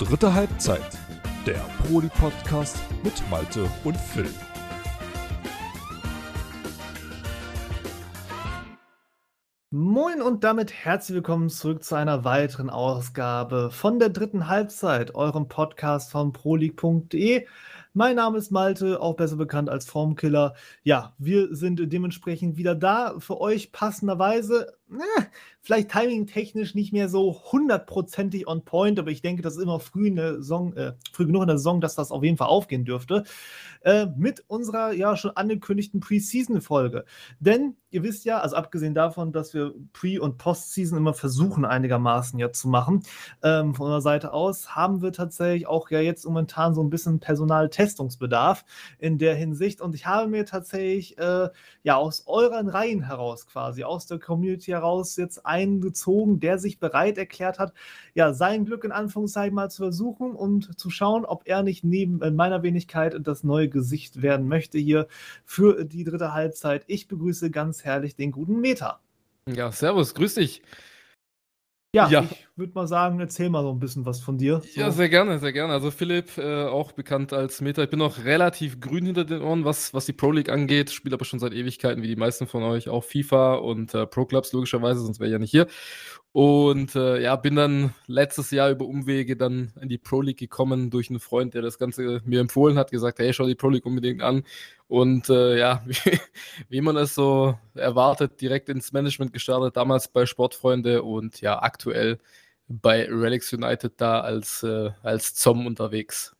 Dritte Halbzeit, der Proli-Podcast mit Malte und Phil. Moin und damit herzlich willkommen zurück zu einer weiteren Ausgabe von der dritten Halbzeit, eurem Podcast von proleague.de. Mein Name ist Malte, auch besser bekannt als Formkiller. Ja, wir sind dementsprechend wieder da für euch passenderweise. Na, vielleicht timing-technisch nicht mehr so hundertprozentig on point, aber ich denke, das ist immer früh, in der Saison, äh, früh genug in der Saison, dass das auf jeden Fall aufgehen dürfte. Äh, mit unserer ja schon angekündigten Preseason-Folge. Denn ihr wisst ja, also abgesehen davon, dass wir Pre- und Postseason immer versuchen, einigermaßen ja zu machen, ähm, von unserer Seite aus, haben wir tatsächlich auch ja jetzt momentan so ein bisschen Personaltestungsbedarf in der Hinsicht. Und ich habe mir tatsächlich äh, ja aus euren Reihen heraus quasi, aus der Community heraus jetzt eingezogen, der sich bereit erklärt hat, ja, sein Glück in Anführungszeichen mal zu versuchen und zu schauen, ob er nicht neben äh, meiner Wenigkeit das neue Gesicht werden möchte hier für die dritte Halbzeit. Ich begrüße ganz herrlich den guten Meta. Ja, servus, grüß dich. Ja, ja. ich würde mal sagen, erzähl mal so ein bisschen was von dir. So. Ja, sehr gerne, sehr gerne. Also Philipp, äh, auch bekannt als Meta. Ich bin noch relativ grün hinter den Ohren, was, was die Pro League angeht. Spiele aber schon seit Ewigkeiten, wie die meisten von euch, auch FIFA und äh, Pro Clubs logischerweise, sonst wäre ich ja nicht hier. Und äh, ja, bin dann letztes Jahr über Umwege dann in die Pro League gekommen durch einen Freund, der das Ganze mir empfohlen hat, gesagt, hey, schau die Pro League unbedingt an. Und äh, ja, wie, wie, man es so erwartet, direkt ins Management gestartet, damals bei Sportfreunde und ja, aktuell bei Relics United da als, äh, als Zom unterwegs.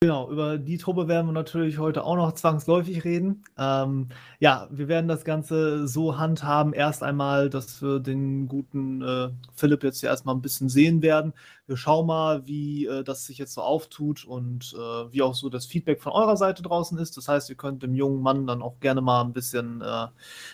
Genau, über die Truppe werden wir natürlich heute auch noch zwangsläufig reden. Ähm, ja, wir werden das Ganze so handhaben, erst einmal, dass wir den guten äh, Philipp jetzt ja erstmal ein bisschen sehen werden. Wir schauen mal, wie äh, das sich jetzt so auftut und äh, wie auch so das Feedback von eurer Seite draußen ist. Das heißt, ihr könnt dem jungen Mann dann auch gerne mal ein bisschen äh,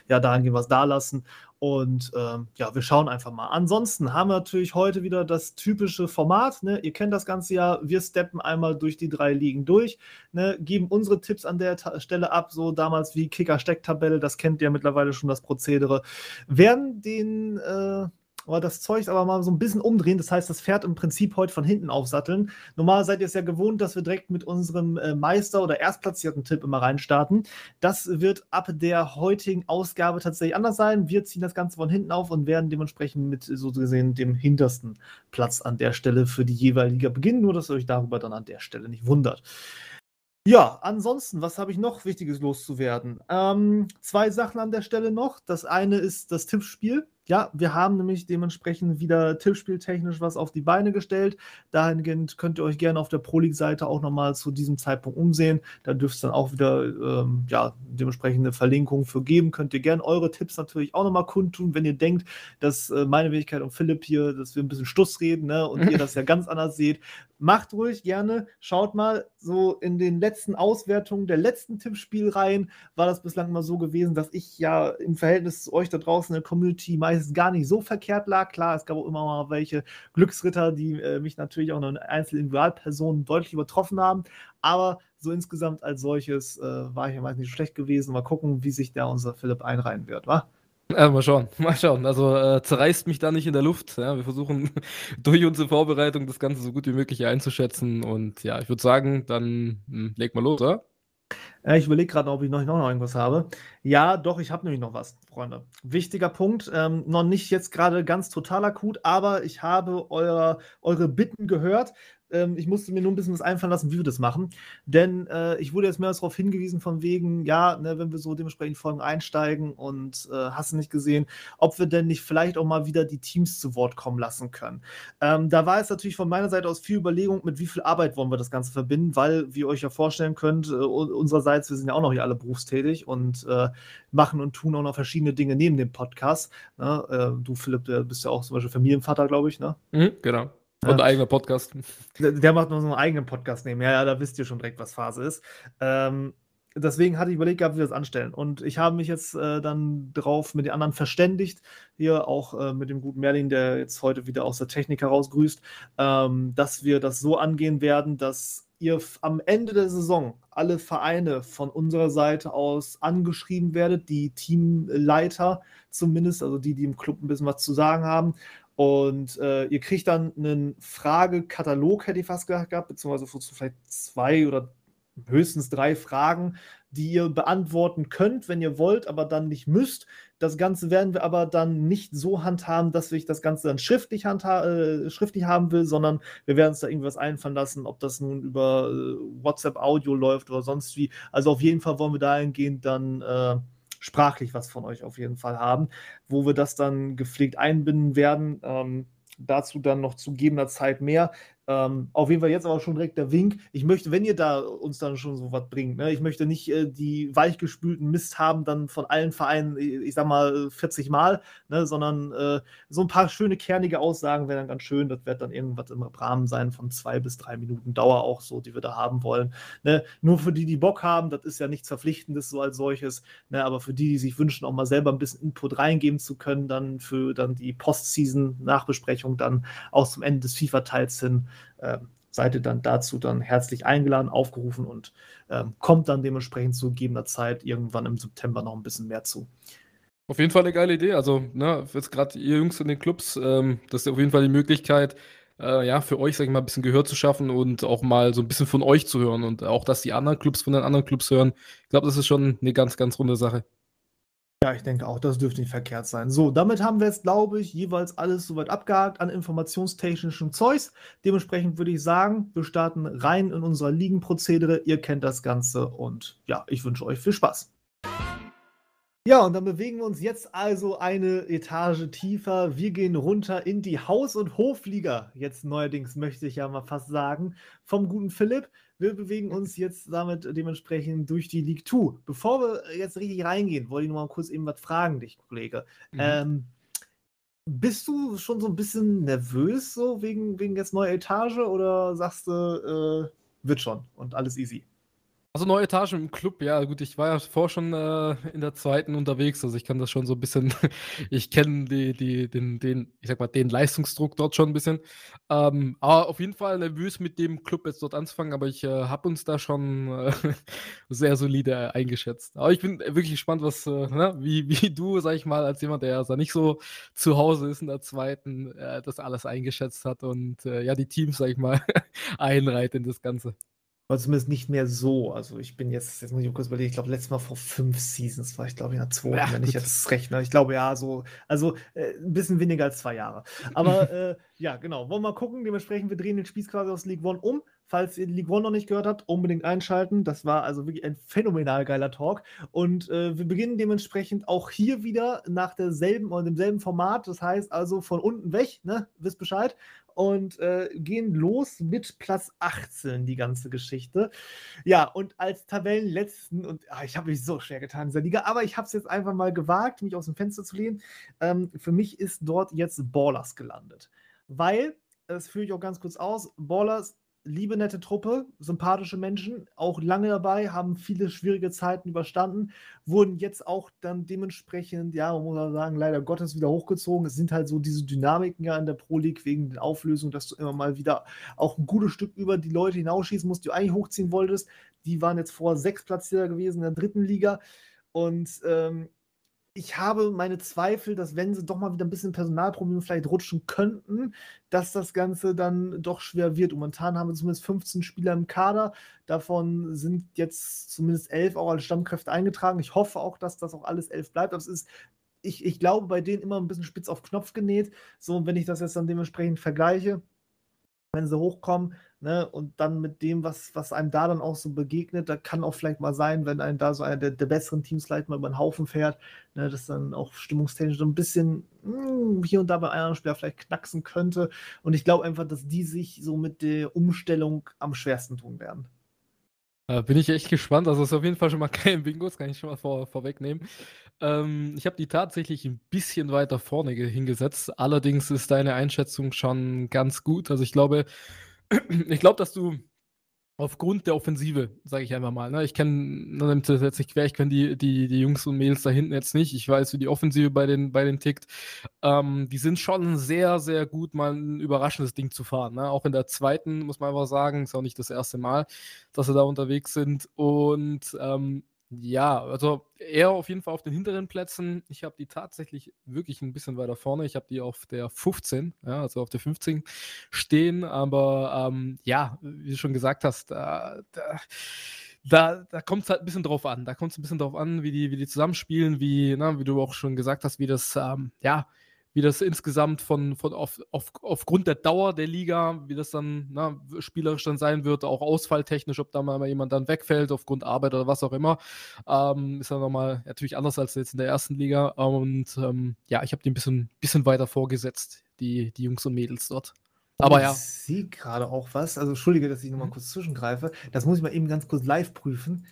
ja, dahingehend was dalassen. Und ähm, ja, wir schauen einfach mal. Ansonsten haben wir natürlich heute wieder das typische Format. Ne? Ihr kennt das ganze ja. Wir steppen einmal durch die drei Ligen durch, ne? geben unsere Tipps an der Ta Stelle ab, so damals wie Kicker-Stecktabelle. Das kennt ihr mittlerweile schon das Prozedere. Werden den äh, aber das Zeug aber mal so ein bisschen umdrehen. Das heißt, das Pferd im Prinzip heute von hinten aufsatteln. Normal seid ihr es ja gewohnt, dass wir direkt mit unserem äh, Meister oder erstplatzierten Tipp immer reinstarten. Das wird ab der heutigen Ausgabe tatsächlich anders sein. Wir ziehen das Ganze von hinten auf und werden dementsprechend mit so gesehen dem hintersten Platz an der Stelle für die jeweilige Liga beginnen. Nur, dass ihr euch darüber dann an der Stelle nicht wundert. Ja, ansonsten, was habe ich noch Wichtiges loszuwerden? Ähm, zwei Sachen an der Stelle noch. Das eine ist das Tippspiel. Ja, wir haben nämlich dementsprechend wieder tippspieltechnisch was auf die Beine gestellt. Dahingehend könnt ihr euch gerne auf der Pro League-Seite auch nochmal zu diesem Zeitpunkt umsehen. Da dürft es dann auch wieder ähm, ja, dementsprechende Verlinkung für geben. Könnt ihr gerne eure Tipps natürlich auch nochmal kundtun, wenn ihr denkt, dass äh, meine Wenigkeit und Philipp hier, dass wir ein bisschen Stuss reden ne, und ihr das ja ganz anders seht. Macht ruhig gerne. Schaut mal, so in den letzten Auswertungen der letzten Tippspielreihen war das bislang immer so gewesen, dass ich ja im Verhältnis zu euch da draußen in der Community meist meistens gar nicht so verkehrt lag. Klar, es gab auch immer mal welche Glücksritter, die äh, mich natürlich auch in einzelnen Individualpersonen deutlich übertroffen haben. Aber so insgesamt als solches äh, war ich ja meist nicht schlecht gewesen. Mal gucken, wie sich da unser Philipp einreihen wird, wa? Ja, mal schauen, mal schauen. Also äh, zerreißt mich da nicht in der Luft. Ja? Wir versuchen durch unsere Vorbereitung das Ganze so gut wie möglich einzuschätzen. Und ja, ich würde sagen, dann hm, leg mal los, oder? Äh, ich überlege gerade, ob ich noch, noch irgendwas habe. Ja, doch, ich habe nämlich noch was, Freunde. Wichtiger Punkt, ähm, noch nicht jetzt gerade ganz total akut, aber ich habe eure, eure Bitten gehört. Ähm, ich musste mir nur ein bisschen was einfallen lassen, wie wir das machen. Denn äh, ich wurde jetzt mehr darauf hingewiesen, von wegen, ja, ne, wenn wir so dementsprechend Folgen einsteigen und äh, hast du nicht gesehen, ob wir denn nicht vielleicht auch mal wieder die Teams zu Wort kommen lassen können. Ähm, da war es natürlich von meiner Seite aus viel Überlegung, mit wie viel Arbeit wollen wir das Ganze verbinden, weil, wie ihr euch ja vorstellen könnt, äh, unsererseits, wir sind ja auch noch hier alle berufstätig und äh, machen und tun auch noch verschiedene Dinge neben dem Podcast. Ne? Äh, du, Philipp, bist ja auch zum Beispiel Familienvater, glaube ich, ne? Mhm, genau. Und ein eigener Podcast. Der, der, macht noch so einen eigenen Podcast nehmen. Ja, ja, da wisst ihr schon direkt, was Phase ist. Ähm, deswegen hatte ich überlegt gehabt, wie wir das anstellen. Und ich habe mich jetzt äh, dann drauf mit den anderen verständigt. Hier auch äh, mit dem guten Merlin, der jetzt heute wieder aus der Technik heraus grüßt, ähm, dass wir das so angehen werden, dass ihr am Ende der Saison alle Vereine von unserer Seite aus angeschrieben werdet, die Teamleiter zumindest, also die, die im Club ein bisschen was zu sagen haben Und äh, ihr kriegt dann einen Fragekatalog, hätte ich fast gehabt, beziehungsweise vielleicht zwei oder höchstens drei Fragen, die ihr beantworten könnt, wenn ihr wollt, aber dann nicht müsst. Das Ganze werden wir aber dann nicht so handhaben, dass ich das Ganze dann schriftlich, äh, schriftlich haben will, sondern wir werden uns da irgendwas einfallen lassen, ob das nun über äh, WhatsApp-Audio läuft oder sonst wie. Also auf jeden Fall wollen wir dahingehend dann äh, sprachlich was von euch auf jeden Fall haben, wo wir das dann gepflegt einbinden werden. Ähm, dazu dann noch zu gegebener Zeit mehr. Ähm, auf jeden Fall jetzt aber schon direkt der Wink. Ich möchte, wenn ihr da uns dann schon so was bringt, ne, ich möchte nicht äh, die weichgespülten Mist haben, dann von allen Vereinen, ich, ich sag mal 40 Mal, ne, sondern äh, so ein paar schöne kernige Aussagen wären dann ganz schön. Das wird dann irgendwas im Rahmen sein von zwei bis drei Minuten Dauer auch so, die wir da haben wollen. Ne. Nur für die, die Bock haben, das ist ja nichts Verpflichtendes so als solches, ne, aber für die, die sich wünschen, auch mal selber ein bisschen Input reingeben zu können, dann für dann die Postseason-Nachbesprechung dann auch zum Ende des FIFA-Teils hin äh, seid ihr dann dazu dann herzlich eingeladen, aufgerufen und äh, kommt dann dementsprechend zu gegebener Zeit irgendwann im September noch ein bisschen mehr zu. Auf jeden Fall eine geile Idee. Also, ne, jetzt gerade ihr Jungs in den Clubs, ähm, das ist auf jeden Fall die Möglichkeit, äh, ja, für euch, sag ich mal, ein bisschen Gehör zu schaffen und auch mal so ein bisschen von euch zu hören und auch, dass die anderen Clubs von den anderen Clubs hören. Ich glaube, das ist schon eine ganz, ganz runde Sache. Ja, ich denke auch, das dürfte nicht verkehrt sein. So, damit haben wir jetzt, glaube ich, jeweils alles soweit abgehakt an informationstechnischem Zeugs. Dementsprechend würde ich sagen, wir starten rein in unser Ligenprozedere. Ihr kennt das Ganze und ja, ich wünsche euch viel Spaß. Ja, und dann bewegen wir uns jetzt also eine Etage tiefer. Wir gehen runter in die Haus- und Hofliga. Jetzt neuerdings möchte ich ja mal fast sagen, vom guten Philipp. Wir bewegen uns jetzt damit dementsprechend durch die League 2. Bevor wir jetzt richtig reingehen, wollte ich noch mal kurz eben was fragen, dich, Kollege. Mhm. Ähm, bist du schon so ein bisschen nervös, so wegen, wegen jetzt neuer Etage, oder sagst du, äh, wird schon und alles easy? Also neue Etage im Club, ja gut, ich war ja vorher schon äh, in der zweiten unterwegs, also ich kann das schon so ein bisschen, ich kenne die, die, den, den, ich sag mal, den Leistungsdruck dort schon ein bisschen. Ähm, aber auf jeden Fall nervös mit dem Club jetzt dort anzufangen, aber ich äh, habe uns da schon äh, sehr solide eingeschätzt. Aber ich bin wirklich gespannt, was, äh, ne, wie, wie du, sag ich mal, als jemand, der also nicht so zu Hause ist in der zweiten, äh, das alles eingeschätzt hat und äh, ja, die Teams, sag ich mal, einreiht in das Ganze. Aber zumindest nicht mehr so. Also ich bin jetzt, jetzt muss ich mal kurz überlegen, ich glaube, letztes Mal vor fünf Seasons war ich, glaube ich, in der zweiten, ja, wenn gut. ich jetzt rechne. Ich glaube, ja, so, also äh, ein bisschen weniger als zwei Jahre. Aber äh, ja, genau. Wollen wir mal gucken. Dementsprechend, wir drehen den Spieß quasi aus League One um. Falls ihr League One noch nicht gehört habt, unbedingt einschalten. Das war also wirklich ein phänomenal geiler Talk. Und äh, wir beginnen dementsprechend auch hier wieder nach derselben oder demselben Format. Das heißt also von unten weg, ne? Wisst Bescheid und äh, gehen los mit Platz 18, die ganze Geschichte. Ja, und als Tabellenletzten, und ach, ich habe mich so schwer getan in dieser Liga, aber ich habe es jetzt einfach mal gewagt, mich aus dem Fenster zu lehnen. Ähm, für mich ist dort jetzt Ballers gelandet. Weil, das führe ich auch ganz kurz aus, Ballers liebe, nette Truppe, sympathische Menschen, auch lange dabei, haben viele schwierige Zeiten überstanden, wurden jetzt auch dann dementsprechend, ja, man muss sagen, leider Gottes wieder hochgezogen. Es sind halt so diese Dynamiken ja in der Pro League wegen den Auflösungen, dass du immer mal wieder auch ein gutes Stück über die Leute hinausschießen musst, die du eigentlich hochziehen wolltest. Die waren jetzt vor sechs Platzierer gewesen in der dritten Liga. Und ähm, ich habe meine Zweifel, dass wenn sie doch mal wieder ein bisschen Personalprobleme vielleicht rutschen könnten, dass das Ganze dann doch schwer wird. Und momentan haben wir zumindest 15 Spieler im Kader. Davon sind jetzt zumindest elf auch als Stammkräfte eingetragen. Ich hoffe auch, dass das auch alles elf bleibt. Das ist, ich, ich glaube, bei denen immer ein bisschen spitz auf Knopf genäht. So, und wenn ich das jetzt dann dementsprechend vergleiche, wenn sie hochkommen, Ne, und dann mit dem, was, was einem da dann auch so begegnet, da kann auch vielleicht mal sein, wenn einem da so einer der, der besseren Teams vielleicht mal über den Haufen fährt, ne, dass dann auch stimmungstechnisch so ein bisschen mh, hm, hier und da bei einem Spieler vielleicht knacksen könnte. Und ich glaube einfach, dass die sich so mit der Umstellung am schwersten tun werden. Äh, bin ich echt gespannt. Also, es ist auf jeden Fall schon mal kein Bingo, das kann ich schon mal vor, vorwegnehmen. Ähm, ich habe die tatsächlich ein bisschen weiter vorne hingesetzt. Allerdings ist deine Einschätzung schon ganz gut. Also, ich glaube, ich glaube, dass du aufgrund der Offensive, sage ich einfach mal, ne? ich kenne, das jetzt nicht quer, ich kenne die, die, die Jungs und Mädels da hinten jetzt nicht. Ich weiß, wie die Offensive bei den, bei den tickt. Ähm, die sind schon sehr, sehr gut, mal ein überraschendes Ding zu fahren. Ne? Auch in der zweiten, muss man einfach sagen, ist auch nicht das erste Mal, dass sie da unterwegs sind. Und ähm, Ja, also eher auf jeden Fall auf den hinteren Plätzen. Ich habe die tatsächlich wirklich ein bisschen weiter vorne. Ich habe die auf der 15, ja, also auf der 15 stehen. Aber ähm, ja, wie du schon gesagt hast, da, da, da, da kommt es halt ein bisschen drauf an. Da kommt es ein bisschen drauf an, wie die, wie die zusammenspielen, wie, na, wie du auch schon gesagt hast, wie das, ähm, ja, wie das insgesamt von, von auf, auf, aufgrund der Dauer der Liga, wie das dann na, spielerisch dann sein wird, auch ausfalltechnisch, ob da mal jemand dann wegfällt aufgrund Arbeit oder was auch immer, ähm, ist dann nochmal natürlich anders als jetzt in der ersten Liga. Und ähm, ja, ich habe die ein bisschen, bisschen weiter vorgesetzt, die, die Jungs und Mädels dort. Aber ja. Ich sehe gerade auch was. Also, entschuldige, dass ich nochmal mhm. kurz zwischengreife. Das muss ich mal eben ganz kurz live prüfen.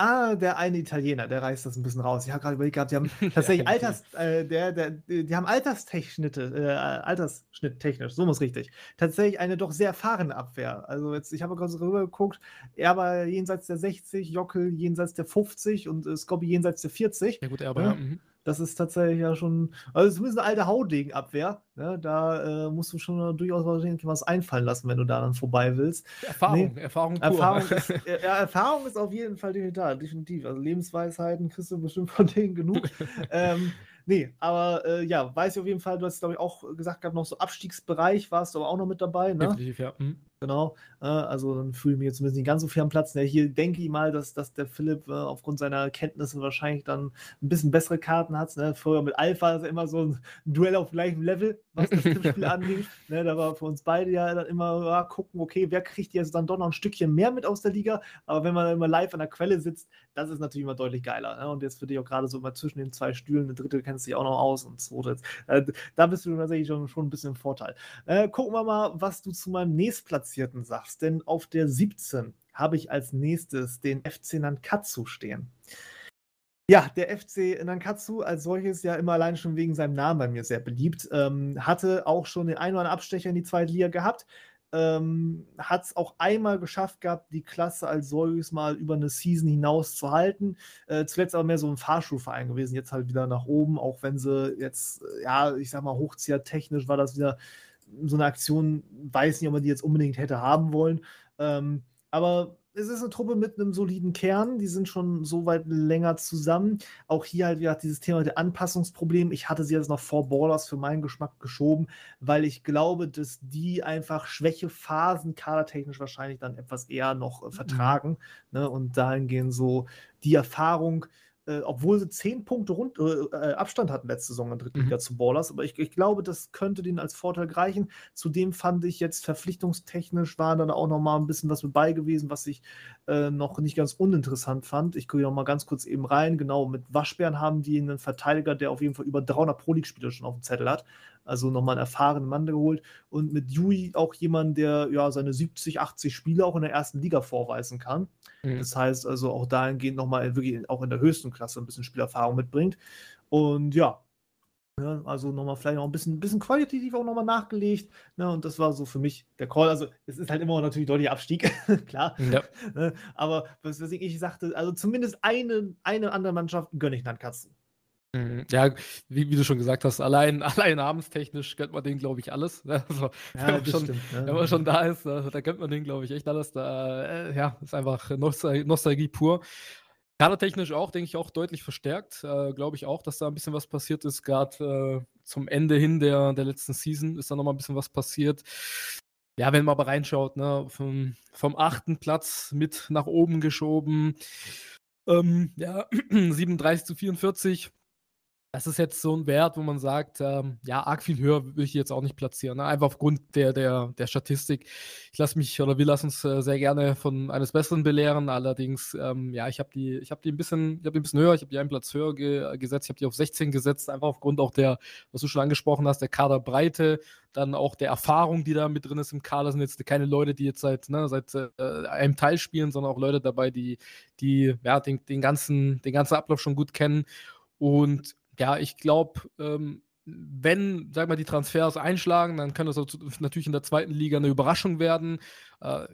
Ah, der eine Italiener, der reißt das ein bisschen raus. Ich habe gerade überlegt gehabt, die haben tatsächlich ja, Alters, äh, der, der, die haben Alterstechnitte, äh, Altersschnitt technisch, so muss richtig. Tatsächlich eine doch sehr erfahrene Abwehr. Also jetzt, ich habe gerade rüber geguckt, er war jenseits der 60, Jockel jenseits der 50 und äh, Scobby jenseits der 40. Ja gut, er aber ja. Das ist tatsächlich ja schon, also zumindest eine alte Haudegen-Abwehr. Ne? Da äh, musst du schon durchaus was einfallen lassen, wenn du da dann vorbei willst. Erfahrung, nee, Erfahrung pur. Erfahrung ist, ja, Erfahrung ist auf jeden Fall digital, definitiv. Also Lebensweisheiten kriegst du bestimmt von denen genug. ähm, Nee, aber äh, ja, weiß ich auf jeden Fall, du hast, glaube ich, auch gesagt gehabt, noch so Abstiegsbereich warst du aber auch noch mit dabei, ne? Definitiv, ja. Mhm. Genau. Äh, also dann fühle ich mich jetzt zumindest nicht ganz so viel am Platz. Ja, hier denke ich mal, dass, dass der Philipp äh, aufgrund seiner Kenntnisse wahrscheinlich dann ein bisschen bessere Karten hat. Ne? Vorher mit Alpha ist ja immer so ein Duell auf gleichem Level, was das Tippspiel angeht. Ne? Da war für uns beide ja dann immer ja, gucken, okay, wer kriegt jetzt dann doch noch ein Stückchen mehr mit aus der Liga. Aber wenn man dann immer live an der Quelle sitzt, das ist natürlich immer deutlich geiler. Ne? Und jetzt für dich auch gerade so immer zwischen den zwei Stühlen, eine dritte kennst du dich auch noch aus und zweite. Äh, da bist du tatsächlich schon, schon ein bisschen im Vorteil. Äh, gucken wir mal, was du zu meinem nächstplatz Platzierten sagst, denn auf der 17 habe ich als nächstes den FC Nankatsu stehen. Ja, der FC Nankatsu als solches ja immer allein schon wegen seinem Namen bei mir sehr beliebt. Ähm, hatte auch schon den einen oder anderen Abstecher in die zweite Liga gehabt. Ähm, hat es auch einmal geschafft gehabt, die Klasse als solches mal über eine Season hinaus zu halten. Äh, zuletzt aber mehr so ein Fahrschulverein gewesen, jetzt halt wieder nach oben, auch wenn sie jetzt, äh, ja, ich sag mal, hochzieher technisch war das wieder so eine Aktion, weiß nicht, ob man die jetzt unbedingt hätte haben wollen. Ähm, aber es ist eine Truppe mit einem soliden Kern, die sind schon so weit länger zusammen. Auch hier halt wieder dieses Thema der Anpassungsproblem. Ich hatte sie jetzt noch vor Ballers für meinen Geschmack geschoben, weil ich glaube, dass die einfach Schwächephasen kadertechnisch wahrscheinlich dann etwas eher noch äh, mhm. vertragen. Mhm. Ne? Und dahingehend so die Erfahrung, äh, obwohl sie zehn Punkte rund, äh, äh, Abstand hatten letzte Saison in der dritten mhm. Liga zu Ballers. Aber ich, ich, glaube, das könnte denen als Vorteil reichen. Zudem fand ich jetzt verpflichtungstechnisch war dann auch noch mal ein bisschen was mit bei gewesen, was ich äh, noch nicht ganz uninteressant fand. Ich gucke noch mal ganz kurz eben rein. Genau, mit Waschbären haben die einen Verteidiger, der auf jeden Fall über 300 Pro-League-Spiele schon auf dem Zettel hat also nochmal einen erfahrenen Mann geholt und mit Yui auch jemand, der ja seine 70, 80 Spiele auch in der ersten Liga vorweisen kann. Mhm. Das heißt also auch dahingehend nochmal wirklich auch in der höchsten Klasse ein bisschen Spielerfahrung mitbringt. Und ja, ja, also nochmal vielleicht noch ein bisschen, bisschen qualitativ auch nochmal nachgelegt. Ne, und das war so für mich der Call. Also es ist halt immer natürlich deutlich Abstieg, klar. Ja. Ne, aber was ich, ich sagte, also zumindest eine, eine andere Mannschaft gönne ich dann Katzen. Mhm. Ja, wie, wie, du schon gesagt hast, allein, allein namenstechnisch gönnt man den, glaube ich, alles. Ne? Also, ja, wenn, man schon, stimmt, ja. wenn man schon da ist, da, da gönnt man den, glaube ich, echt alles. Da, äh, ja, ist einfach Nostal Nostalgie pur. Kadertechnisch auch, denke ich, auch deutlich verstärkt. Äh, glaube ich auch, dass da ein bisschen was passiert ist. Gerade äh, zum Ende hin der, der letzten Season ist da nochmal ein bisschen was passiert. Ja, wenn man aber reinschaut, ne, vom, vom achten Platz mit nach oben geschoben. Ähm, ja, 37 zu 44 das ist jetzt so ein Wert, wo man sagt, ähm, ja, arg viel höher will ich jetzt auch nicht platzieren. Ne? Einfach aufgrund der, der, der Statistik. Ich lasse mich oder wir lassen uns äh, sehr gerne von eines Besseren belehren. Allerdings, ähm, ja, ich habe die, ich habe die ein bisschen, ich habe die ein bisschen höher, ich habe die einen Platz höher ge gesetzt, ich habe die auf 16 gesetzt, einfach aufgrund auch der, was du schon angesprochen hast, der Kaderbreite, dann auch der Erfahrung, die da mit drin ist im Kader. sind jetzt keine Leute, die jetzt seit, ne, seit äh, einem Teil spielen, sondern auch Leute dabei, die, die ja, den, den, ganzen, den ganzen Ablauf schon gut kennen. Und ja, ich glaube, ähm, wenn, sag mal, die Transfers einschlagen, dann kann das natürlich in der zweiten Liga eine Überraschung werden. Äh,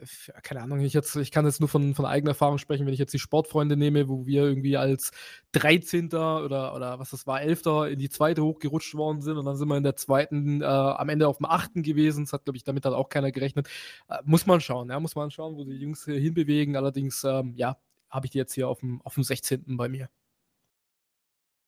keine Ahnung, ich, jetzt, ich kann jetzt nur von, von eigener Erfahrung sprechen, wenn ich jetzt die Sportfreunde nehme, wo wir irgendwie als 13. oder, oder was das war, 11. in die zweite hochgerutscht worden sind und dann sind wir in der zweiten äh, am Ende auf dem achten gewesen. Das hat, glaube ich, damit hat auch keiner gerechnet. Äh, muss man schauen, ja, muss man schauen, wo die Jungs hinbewegen. Allerdings, ähm, ja, habe ich die jetzt hier auf dem, auf dem 16. bei mir.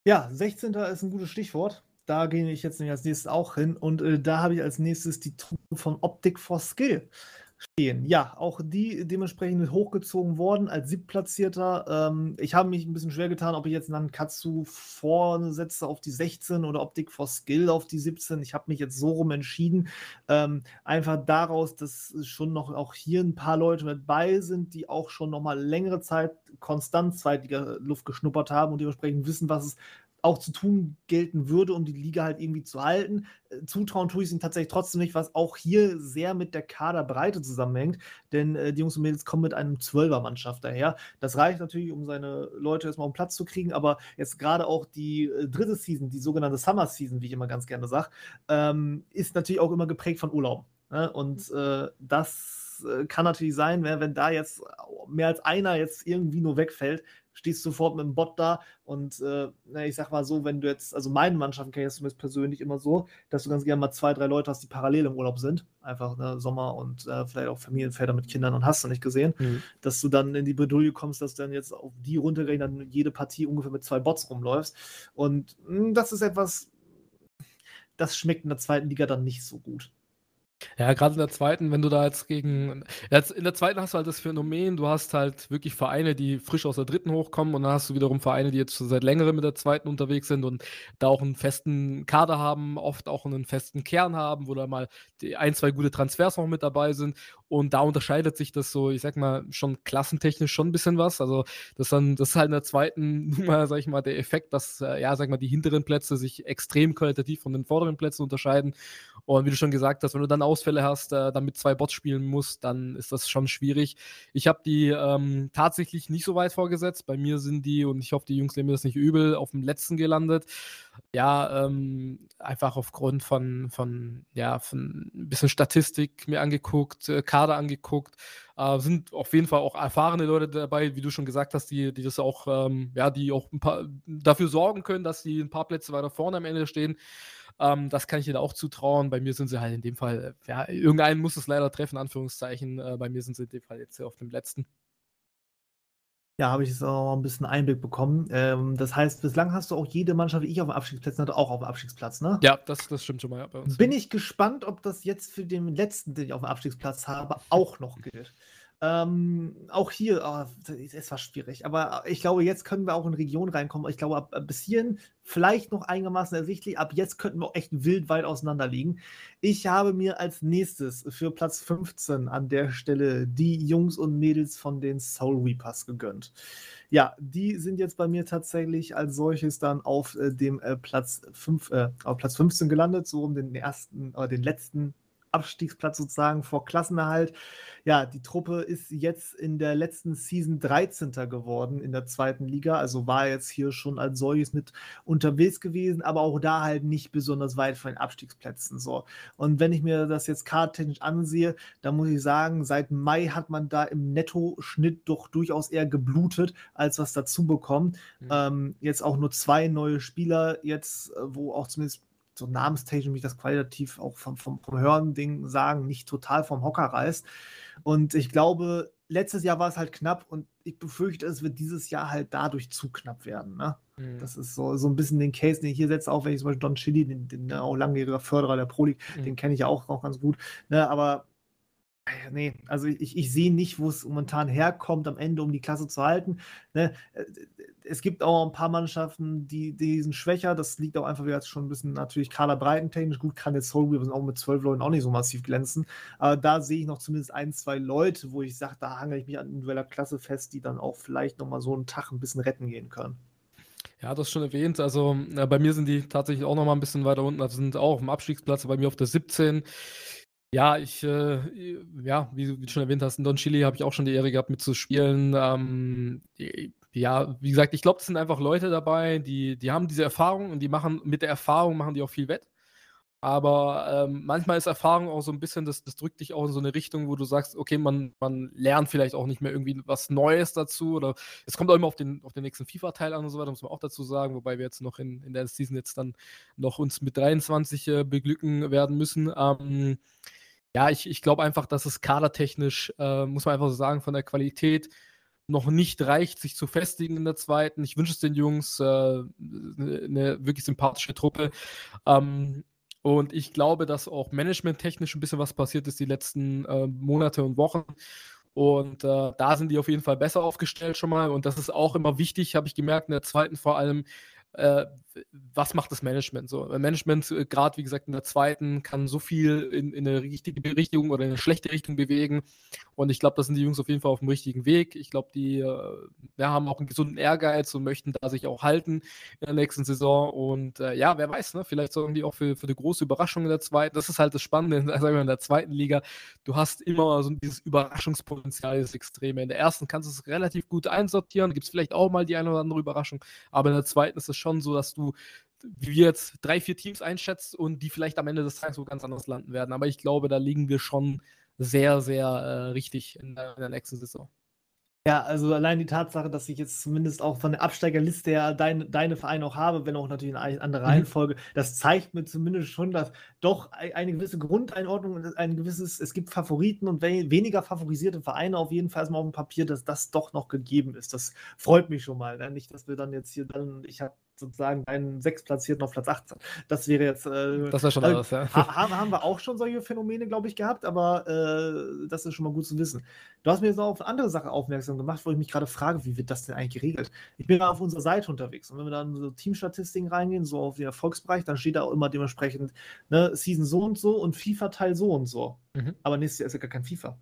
Ja, 16. ist ein gutes Stichwort. Da gehe ich jetzt als nächstes auch hin. Und äh, da habe ich als nächstes die Truppe von Optic for Skill stehen. Ja, auch die dementsprechend hochgezogen worden als Siebtplatzierter. Ähm, ich habe mich ein bisschen schwer getan, ob ich jetzt Nankatsu vorsetze auf die 16 oder Optik for Skill auf die 17. Ich habe mich jetzt so rum entschieden. Ähm, einfach daraus, dass schon noch auch hier ein paar Leute mit bei sind, die auch schon noch mal längere Zeit konstant zweitiger Luft geschnuppert haben und dementsprechend wissen, was es auch zu tun gelten würde, um die Liga halt irgendwie zu halten. Äh, zutrauen tue ich es ihnen tatsächlich trotzdem nicht, was auch hier sehr mit der Kaderbreite zusammenhängt, denn äh, die Jungs und Mädels kommen mit einem Zwölfer-Mannschaft daher. Das reicht natürlich, um seine Leute erstmal auf den Platz zu kriegen, aber jetzt gerade auch die äh, dritte Season, die sogenannte Summer Season, wie ich immer ganz gerne sage, ähm, ist natürlich auch immer geprägt von Urlaub. Ne? Und äh, das äh, kann natürlich sein, wenn, wenn da jetzt mehr als einer jetzt irgendwie nur wegfällt, stehst sofort mit dem Bot da und äh, ich sag mal so, wenn du jetzt, also meine Mannschaften kenne ich zumindest persönlich immer so, dass du ganz gerne mal zwei, drei Leute hast, die parallel im Urlaub sind, einfach ne, Sommer und äh, vielleicht auch Familienväter mit Kindern und hast du nicht gesehen, mhm. dass du dann in die Bredouille kommst, dass du dann jetzt auf die runtergerechnet dann jede Partie ungefähr mit zwei Bots rumläufst und mh, hm, das ist etwas, das schmeckt in der zweiten Liga dann nicht so gut. Ja, gerade in der zweiten, wenn du da jetzt gegen. Jetzt in der zweiten hast du halt das Phänomen, du hast halt wirklich Vereine, die frisch aus der dritten hochkommen und dann hast du wiederum Vereine, die jetzt schon seit längerem mit der zweiten unterwegs sind und da auch einen festen Kader haben, oft auch einen festen Kern haben, wo da mal ein, zwei gute Transfers noch mit dabei sind. Und da unterscheidet sich das so, ich sag mal, schon klassentechnisch schon ein bisschen was. Also, das, dann, das ist halt in der zweiten Nummer, sag ich mal, der Effekt, dass, äh, ja, sag mal, die hinteren Plätze sich extrem qualitativ von den vorderen Plätzen unterscheiden. Und wie du schon gesagt hast, wenn du dann Ausfälle hast, äh, dann mit zwei Bots spielen musst, dann ist das schon schwierig. Ich habe die ähm, tatsächlich nicht so weit vorgesetzt. Bei mir sind die, und ich hoffe, die Jungs nehmen das nicht übel, auf dem letzten gelandet. Ja, ähm, einfach aufgrund von, von, ja, von ein bisschen Statistik mir angeguckt, äh, Kader angeguckt. Äh, sind auf jeden Fall auch erfahrene Leute dabei, wie du schon gesagt hast, die, die das auch, ähm, ja, die auch ein paar dafür sorgen können, dass sie ein paar Plätze weiter vorne am Ende stehen. Ähm, das kann ich ihnen auch zutrauen. Bei mir sind sie halt in dem Fall, ja, irgendeinen muss es leider treffen, Anführungszeichen. Äh, bei mir sind sie in dem Fall jetzt auf dem letzten. Ja, habe ich jetzt auch ein bisschen Einblick bekommen. Ähm, das heißt, bislang hast du auch jede Mannschaft, wie ich auf dem Abstiegsplatz hatte, auch auf dem Abstiegsplatz, ne? Ja, das, das stimmt schon mal bei uns. Bin ich gespannt, ob das jetzt für den letzten, den ich auf dem Abstiegsplatz habe, auch noch gilt. Ähm, auch hier, oh, es war schwierig, aber ich glaube, jetzt können wir auch in Regionen reinkommen. Ich glaube, ab, bis hierhin vielleicht noch einigermaßen ersichtlich. Ab jetzt könnten wir auch echt wild weit auseinander liegen. Ich habe mir als nächstes für Platz 15 an der Stelle die Jungs und Mädels von den Soul Reapers gegönnt. Ja, die sind jetzt bei mir tatsächlich als solches dann auf äh, dem äh, Platz 5, äh, auf Platz 15 gelandet, so um den ersten oder den letzten Abstiegsplatz sozusagen vor Klassenerhalt. Ja, die Truppe ist jetzt in der letzten Season 13. geworden in der zweiten Liga, also war jetzt hier schon als solches mit unterwegs gewesen, aber auch da halt nicht besonders weit von den Abstiegsplätzen. So. Und wenn ich mir das jetzt kartechnisch ansehe, dann muss ich sagen, seit Mai hat man da im Netto-Schnitt doch durchaus eher geblutet, als was dazu bekommt. Mhm. Ähm, jetzt auch nur zwei neue Spieler, jetzt, äh, wo auch zumindest so namenstechnisch mich das qualitativ auch vom, vom, vom Hören-Ding sagen, nicht total vom Hocker reißt. Und ich glaube, letztes Jahr war es halt knapp und ich befürchte, es wird dieses Jahr halt dadurch zu knapp werden. Ne? Mhm. Das ist so, so ein bisschen den Case, den ich hier setze, auch wenn ich zum Beispiel Don Chili, den, den auch langjähriger Förderer der Pro League, mhm. den kenne ich ja auch, auch ganz gut. Ne? Aber nee, also ich, ich sehe nicht, wo es momentan herkommt, am Ende, um die Klasse zu halten. Ne? Äh, es gibt auch ein paar Mannschaften, die, die sind schwächer. Das liegt auch einfach wieder schon ein bisschen natürlich kaderbreitentechnisch. Gut, kann jetzt Soul Weavers auch mit zwölf Leuten auch nicht so massiv glänzen. Aber da sehe ich noch zumindest ein, zwei Leute, wo ich sage, da hangel ich mich an individueller Klasse fest, die dann auch vielleicht nochmal so einen Tag ein bisschen retten gehen können. Ja, das schon erwähnt. Also äh, bei mir sind die tatsächlich auch nochmal ein bisschen weiter unten. Also sind auch im Abstiegsplatz, bei mir auf der 17. Ja, ich, äh, ja, wie, wie, du schon erwähnt hast, in Don Chili habe ich auch schon die Ehre gehabt, mitzuspielen. Ähm, ja, wie gesagt, ich glaube, das sind einfach Leute dabei, die, die haben diese Erfahrung und die machen mit der Erfahrung machen die auch viel wett. Aber ähm, manchmal ist Erfahrung auch so ein bisschen, das, das drückt dich auch in so eine Richtung, wo du sagst, okay, man, man lernt vielleicht auch nicht mehr irgendwie was Neues dazu. Oder es kommt auch immer auf den, auf den nächsten FIFA-Teil an und so weiter, muss man auch dazu sagen, wobei wir jetzt noch in, in der Season jetzt dann noch uns mit 23 äh, beglücken werden müssen. Ähm, ja, ich, ich glaube einfach, dass es kadertechnisch, äh, muss man einfach so sagen, von der Qualität noch nicht reicht, sich zu festigen in der zweiten. Ich wünsche es den Jungs, eine äh, ne wirklich sympathische Truppe. Ähm, und ich glaube, dass auch managementtechnisch ein bisschen was passiert ist die letzten äh, Monate und Wochen. Und äh, da sind die auf jeden Fall besser aufgestellt schon mal. Und das ist auch immer wichtig, habe ich gemerkt, in der zweiten vor allem, äh, was macht das Management so? Management, äh, gerade wie gesagt, in der zweiten, kann so viel in, in, eine richtige Richtung oder in eine schlechte Richtung bewegen. Und ich glaube, da sind die Jungs auf jeden Fall auf dem richtigen Weg. Ich glaube, die äh, ja, haben auch einen gesunden Ehrgeiz und möchten da sich auch halten in der nächsten Saison. Und äh, ja, wer weiß, ne? vielleicht sorgen die auch für, für eine große Überraschung in der zweiten. Das ist halt das Spannende, sagen wir in der zweiten Liga. Du hast immer so dieses Überraschungspotenzial, das Extreme. In der ersten kannst du es relativ gut einsortieren, gibt es vielleicht auch mal die eine oder andere Überraschung. Aber in der zweiten ist es schon so, dass du wie wir jetzt drei, vier Teams einschätzt und die vielleicht am Ende des Tages so ganz anders landen werden. Aber ich glaube, da liegen wir schon sehr, sehr äh, richtig in der, in der, nächsten Saison. Ja, also allein die Tatsache, dass ich jetzt zumindest auch von der Absteigerliste her dein, deine Vereine auch habe, wenn auch natürlich in eine andere mhm. Reihenfolge, das zeigt mir zumindest schon, dass doch eine gewisse Grundeinordnung, ein gewisses, es gibt Favoriten und we weniger favorisierte Vereine auf jeden Fall erstmal auf dem Papier, dass das doch noch gegeben ist. Das freut mich schon mal. Ne? Nicht, dass wir dann jetzt hier dann, ich habe sozusagen einen Sechstplatzierten auf Platz 18. Das wäre jetzt. Äh, das wäre schon also, alles, ja. Haben, haben wir auch schon solche Phänomene, glaube ich, gehabt, aber äh, das ist schon mal gut zu wissen. Du hast mir jetzt auch auf eine andere Sache aufmerksam gemacht, wo ich mich gerade frage, wie wird das denn eigentlich geregelt? Ich bin mal auf unserer Seite unterwegs und wenn wir dann so Teamstatistiken reingehen, so auf den Erfolgsbereich, dann steht da auch immer dementsprechend ne, Season so und so und FIFA-Teil so und so. Mhm. Aber nächstes Jahr ist ja gar kein FIFA.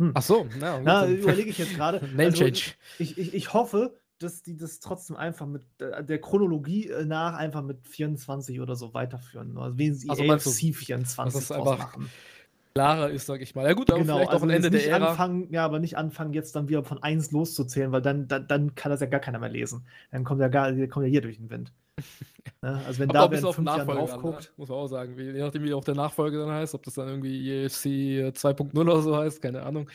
Hm. Ach so, ja, ja überlege ich jetzt gerade. Name also, Change. Ich, ich, ich hoffe, dass die das trotzdem einfach mit äh, der Chronologie äh, nach einfach mit 24 oder so weiterführen. Also wenn sie also AFC 24 das einfach machen. klarer ist, sag ich mal. Ja gut, aber genau, vielleicht also auch ein Ende der Ära. Anfangen, ja, aber nicht anfangen, jetzt dann wieder von 1 loszuzählen, weil dann, dann, dann kann das ja gar keiner mehr lesen. Dann kommt ja, gar, kommt ja hier durch den Wind. ne, also wenn da wer in fünf Jahren drauf ne? guckt. Muss man auch sagen, je nachdem, wie auch der Nachfolger dann heißt, ob das dann irgendwie EFC 2.0 oder so heißt, keine Ahnung.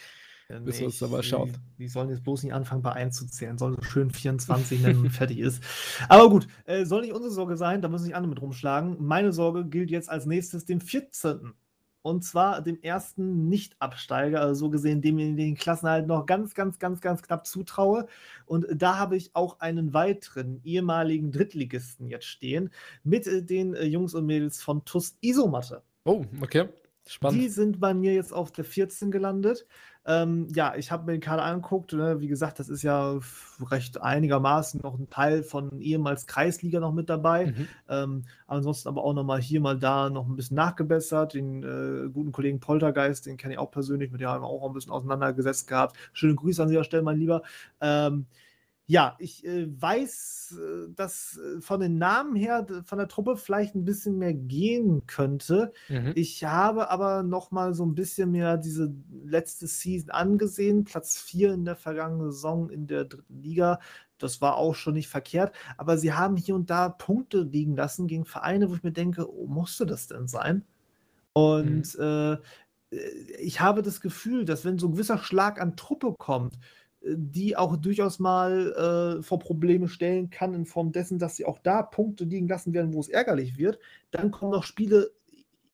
Ja, Bis wir uns da mal schauen. Die, sollen jetzt bloß nicht anfangen, bei einzuzählen. Sollen so schön 24 nennen fertig ist. Aber gut, äh, soll nicht unsere Sorge sein, da müssen sich andere mit rumschlagen. Meine Sorge gilt jetzt als nächstes dem 14. Und zwar dem ersten Nicht-Absteiger, also so gesehen, dem ich den Klassen halt noch ganz, ganz, ganz, ganz knapp zutraue. Und da habe ich auch einen weiteren ehemaligen Drittligisten jetzt stehen mit äh, den äh, Jungs und Mädels von TUS Isomatte. Oh, okay. Spannend. Die sind bei mir jetzt auf der 14 gelandet. Ähm, ja, ich habe mir den Kader angeguckt. Ne? Wie gesagt, das ist ja recht einigermaßen noch ein Teil von ehemals Kreisliga noch mit dabei. Mhm. Ähm, ansonsten aber auch noch mal hier, mal da noch ein bisschen nachgebessert. Den äh, guten Kollegen Poltergeist, den kenne ich auch persönlich, mit dem haben wir auch ein bisschen auseinandergesetzt gehabt. Schöne Grüße an dieser Stelle, mein Lieber. Ähm, ja, ich äh, weiß, äh, dass äh, von den Namen her von der Truppe vielleicht ein bisschen mehr gehen könnte. Mhm. Ich habe aber noch mal so ein bisschen mehr diese letzte Season angesehen. Platz 4 in der vergangenen Saison in der dritten Liga. Das war auch schon nicht verkehrt. Aber sie haben hier und da Punkte liegen lassen gegen Vereine, wo ich mir denke, oh, musste das denn sein? Und mhm. äh, ich habe das Gefühl, dass wenn so ein gewisser Schlag an Truppe kommt, die auch durchaus mal äh, vor Probleme stellen kann, in Form dessen, dass sie auch da Punkte liegen lassen werden, wo es ärgerlich wird. Dann kommen noch Spiele,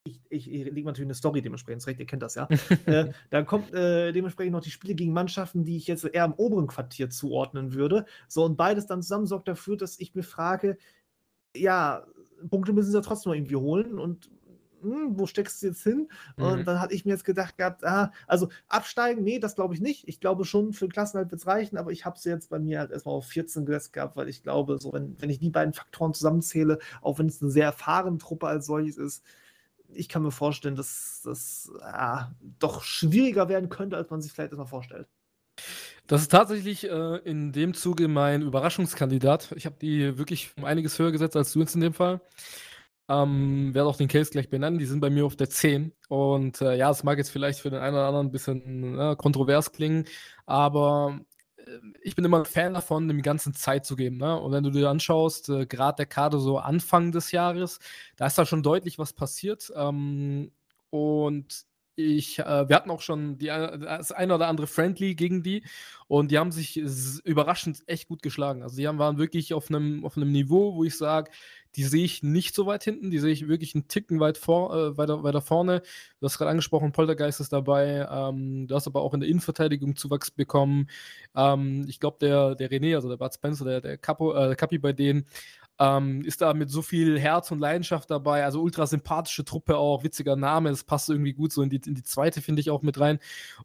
ich, ich, ich lege natürlich eine Story dementsprechend recht, ihr kennt das ja. äh, dann kommt äh, dementsprechend noch die Spiele gegen Mannschaften, die ich jetzt eher im oberen Quartier zuordnen würde. So, und beides dann zusammen sorgt dafür, dass ich mir frage, ja, Punkte müssen sie ja trotzdem noch irgendwie holen und hm, wo steckst du jetzt hin? Mhm. Und dann hatte ich mir jetzt gedacht gehabt, ah, also absteigen, nee, das glaube ich nicht. Ich glaube schon, für Klassenhalt wird es reichen, aber ich habe es jetzt bei mir halt erstmal auf 14 gesetzt gehabt, weil ich glaube, so wenn, wenn ich die beiden Faktoren zusammenzähle, auch wenn es eine sehr erfahrene Truppe als solches ist, ich kann mir vorstellen, dass das ja, doch schwieriger werden könnte, als man sich vielleicht erstmal vorstellt. Das ist tatsächlich äh, in dem Zuge mein Überraschungskandidat. Ich habe die wirklich um einiges höher gesetzt als du jetzt in dem Fall. Ähm, werde auch den Case gleich benennen. Die sind bei mir auf der 10. Und äh, ja, es mag jetzt vielleicht für den einen oder anderen ein bisschen äh, kontrovers klingen, aber äh, ich bin immer ein Fan davon, dem ganzen Zeit zu geben. Ne? Und wenn du dir anschaust, äh, gerade der Kader so Anfang des Jahres, da ist da schon deutlich was passiert. Ähm, und ich, äh, wir hatten auch schon die, das eine oder andere Friendly gegen die und die haben sich überraschend echt gut geschlagen. Also die haben, waren wirklich auf einem auf Niveau, wo ich sage, die sehe ich nicht so weit hinten, die sehe ich wirklich einen Ticken weit vor, äh, weiter, weiter vorne. Du hast gerade angesprochen, Poltergeist ist dabei, ähm, du hast aber auch in der Innenverteidigung Zuwachs bekommen. Ähm, ich glaube, der, der René, also der Bud Spencer, der, der, Capo, äh, Capi bei denen, ähm, ist da mit so viel Herz und Leidenschaft dabei. Also ultra sympathische Truppe auch, witziger Name. Das passt irgendwie gut so in die, in die zweite, finde ich, auch mit rein.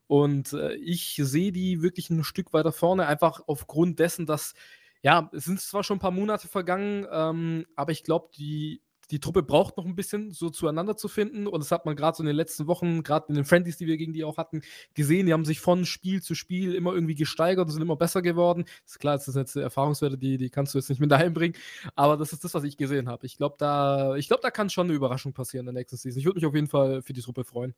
Und äh, ich sehe die wirklich ein Stück weiter vorne, einfach aufgrund dessen, dass, ja, es sind zwar schon ein paar Monate vergangen, ähm, aber ich glaube, die die Truppe braucht noch ein bisschen, so zueinander zu finden. Und das hat man gerade so in den letzten Wochen, gerade in den Friendlies, die wir gegen die auch hatten, gesehen. Die haben sich von Spiel zu Spiel immer irgendwie gesteigert und sind immer besser geworden. Ist klar, das sind jetzt Erfahrungswerte, die, die kannst du jetzt nicht mit daheim bringen. Aber das ist das, was ich gesehen habe. Ich glaube, da, glaub, da kann schon eine Überraschung passieren in der nächsten Season. Ich würde mich auf jeden Fall für die Truppe freuen.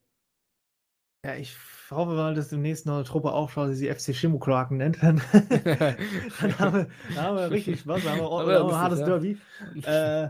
Ja, ich hoffe mal, dass demnächst noch eine Truppe aufschaut, die sie FC Schimokraken nennt. Dann, dann, haben wir, dann, haben wir, richtig Spaß, dann haben wir, auch, ein hartes ja. Derby. Äh,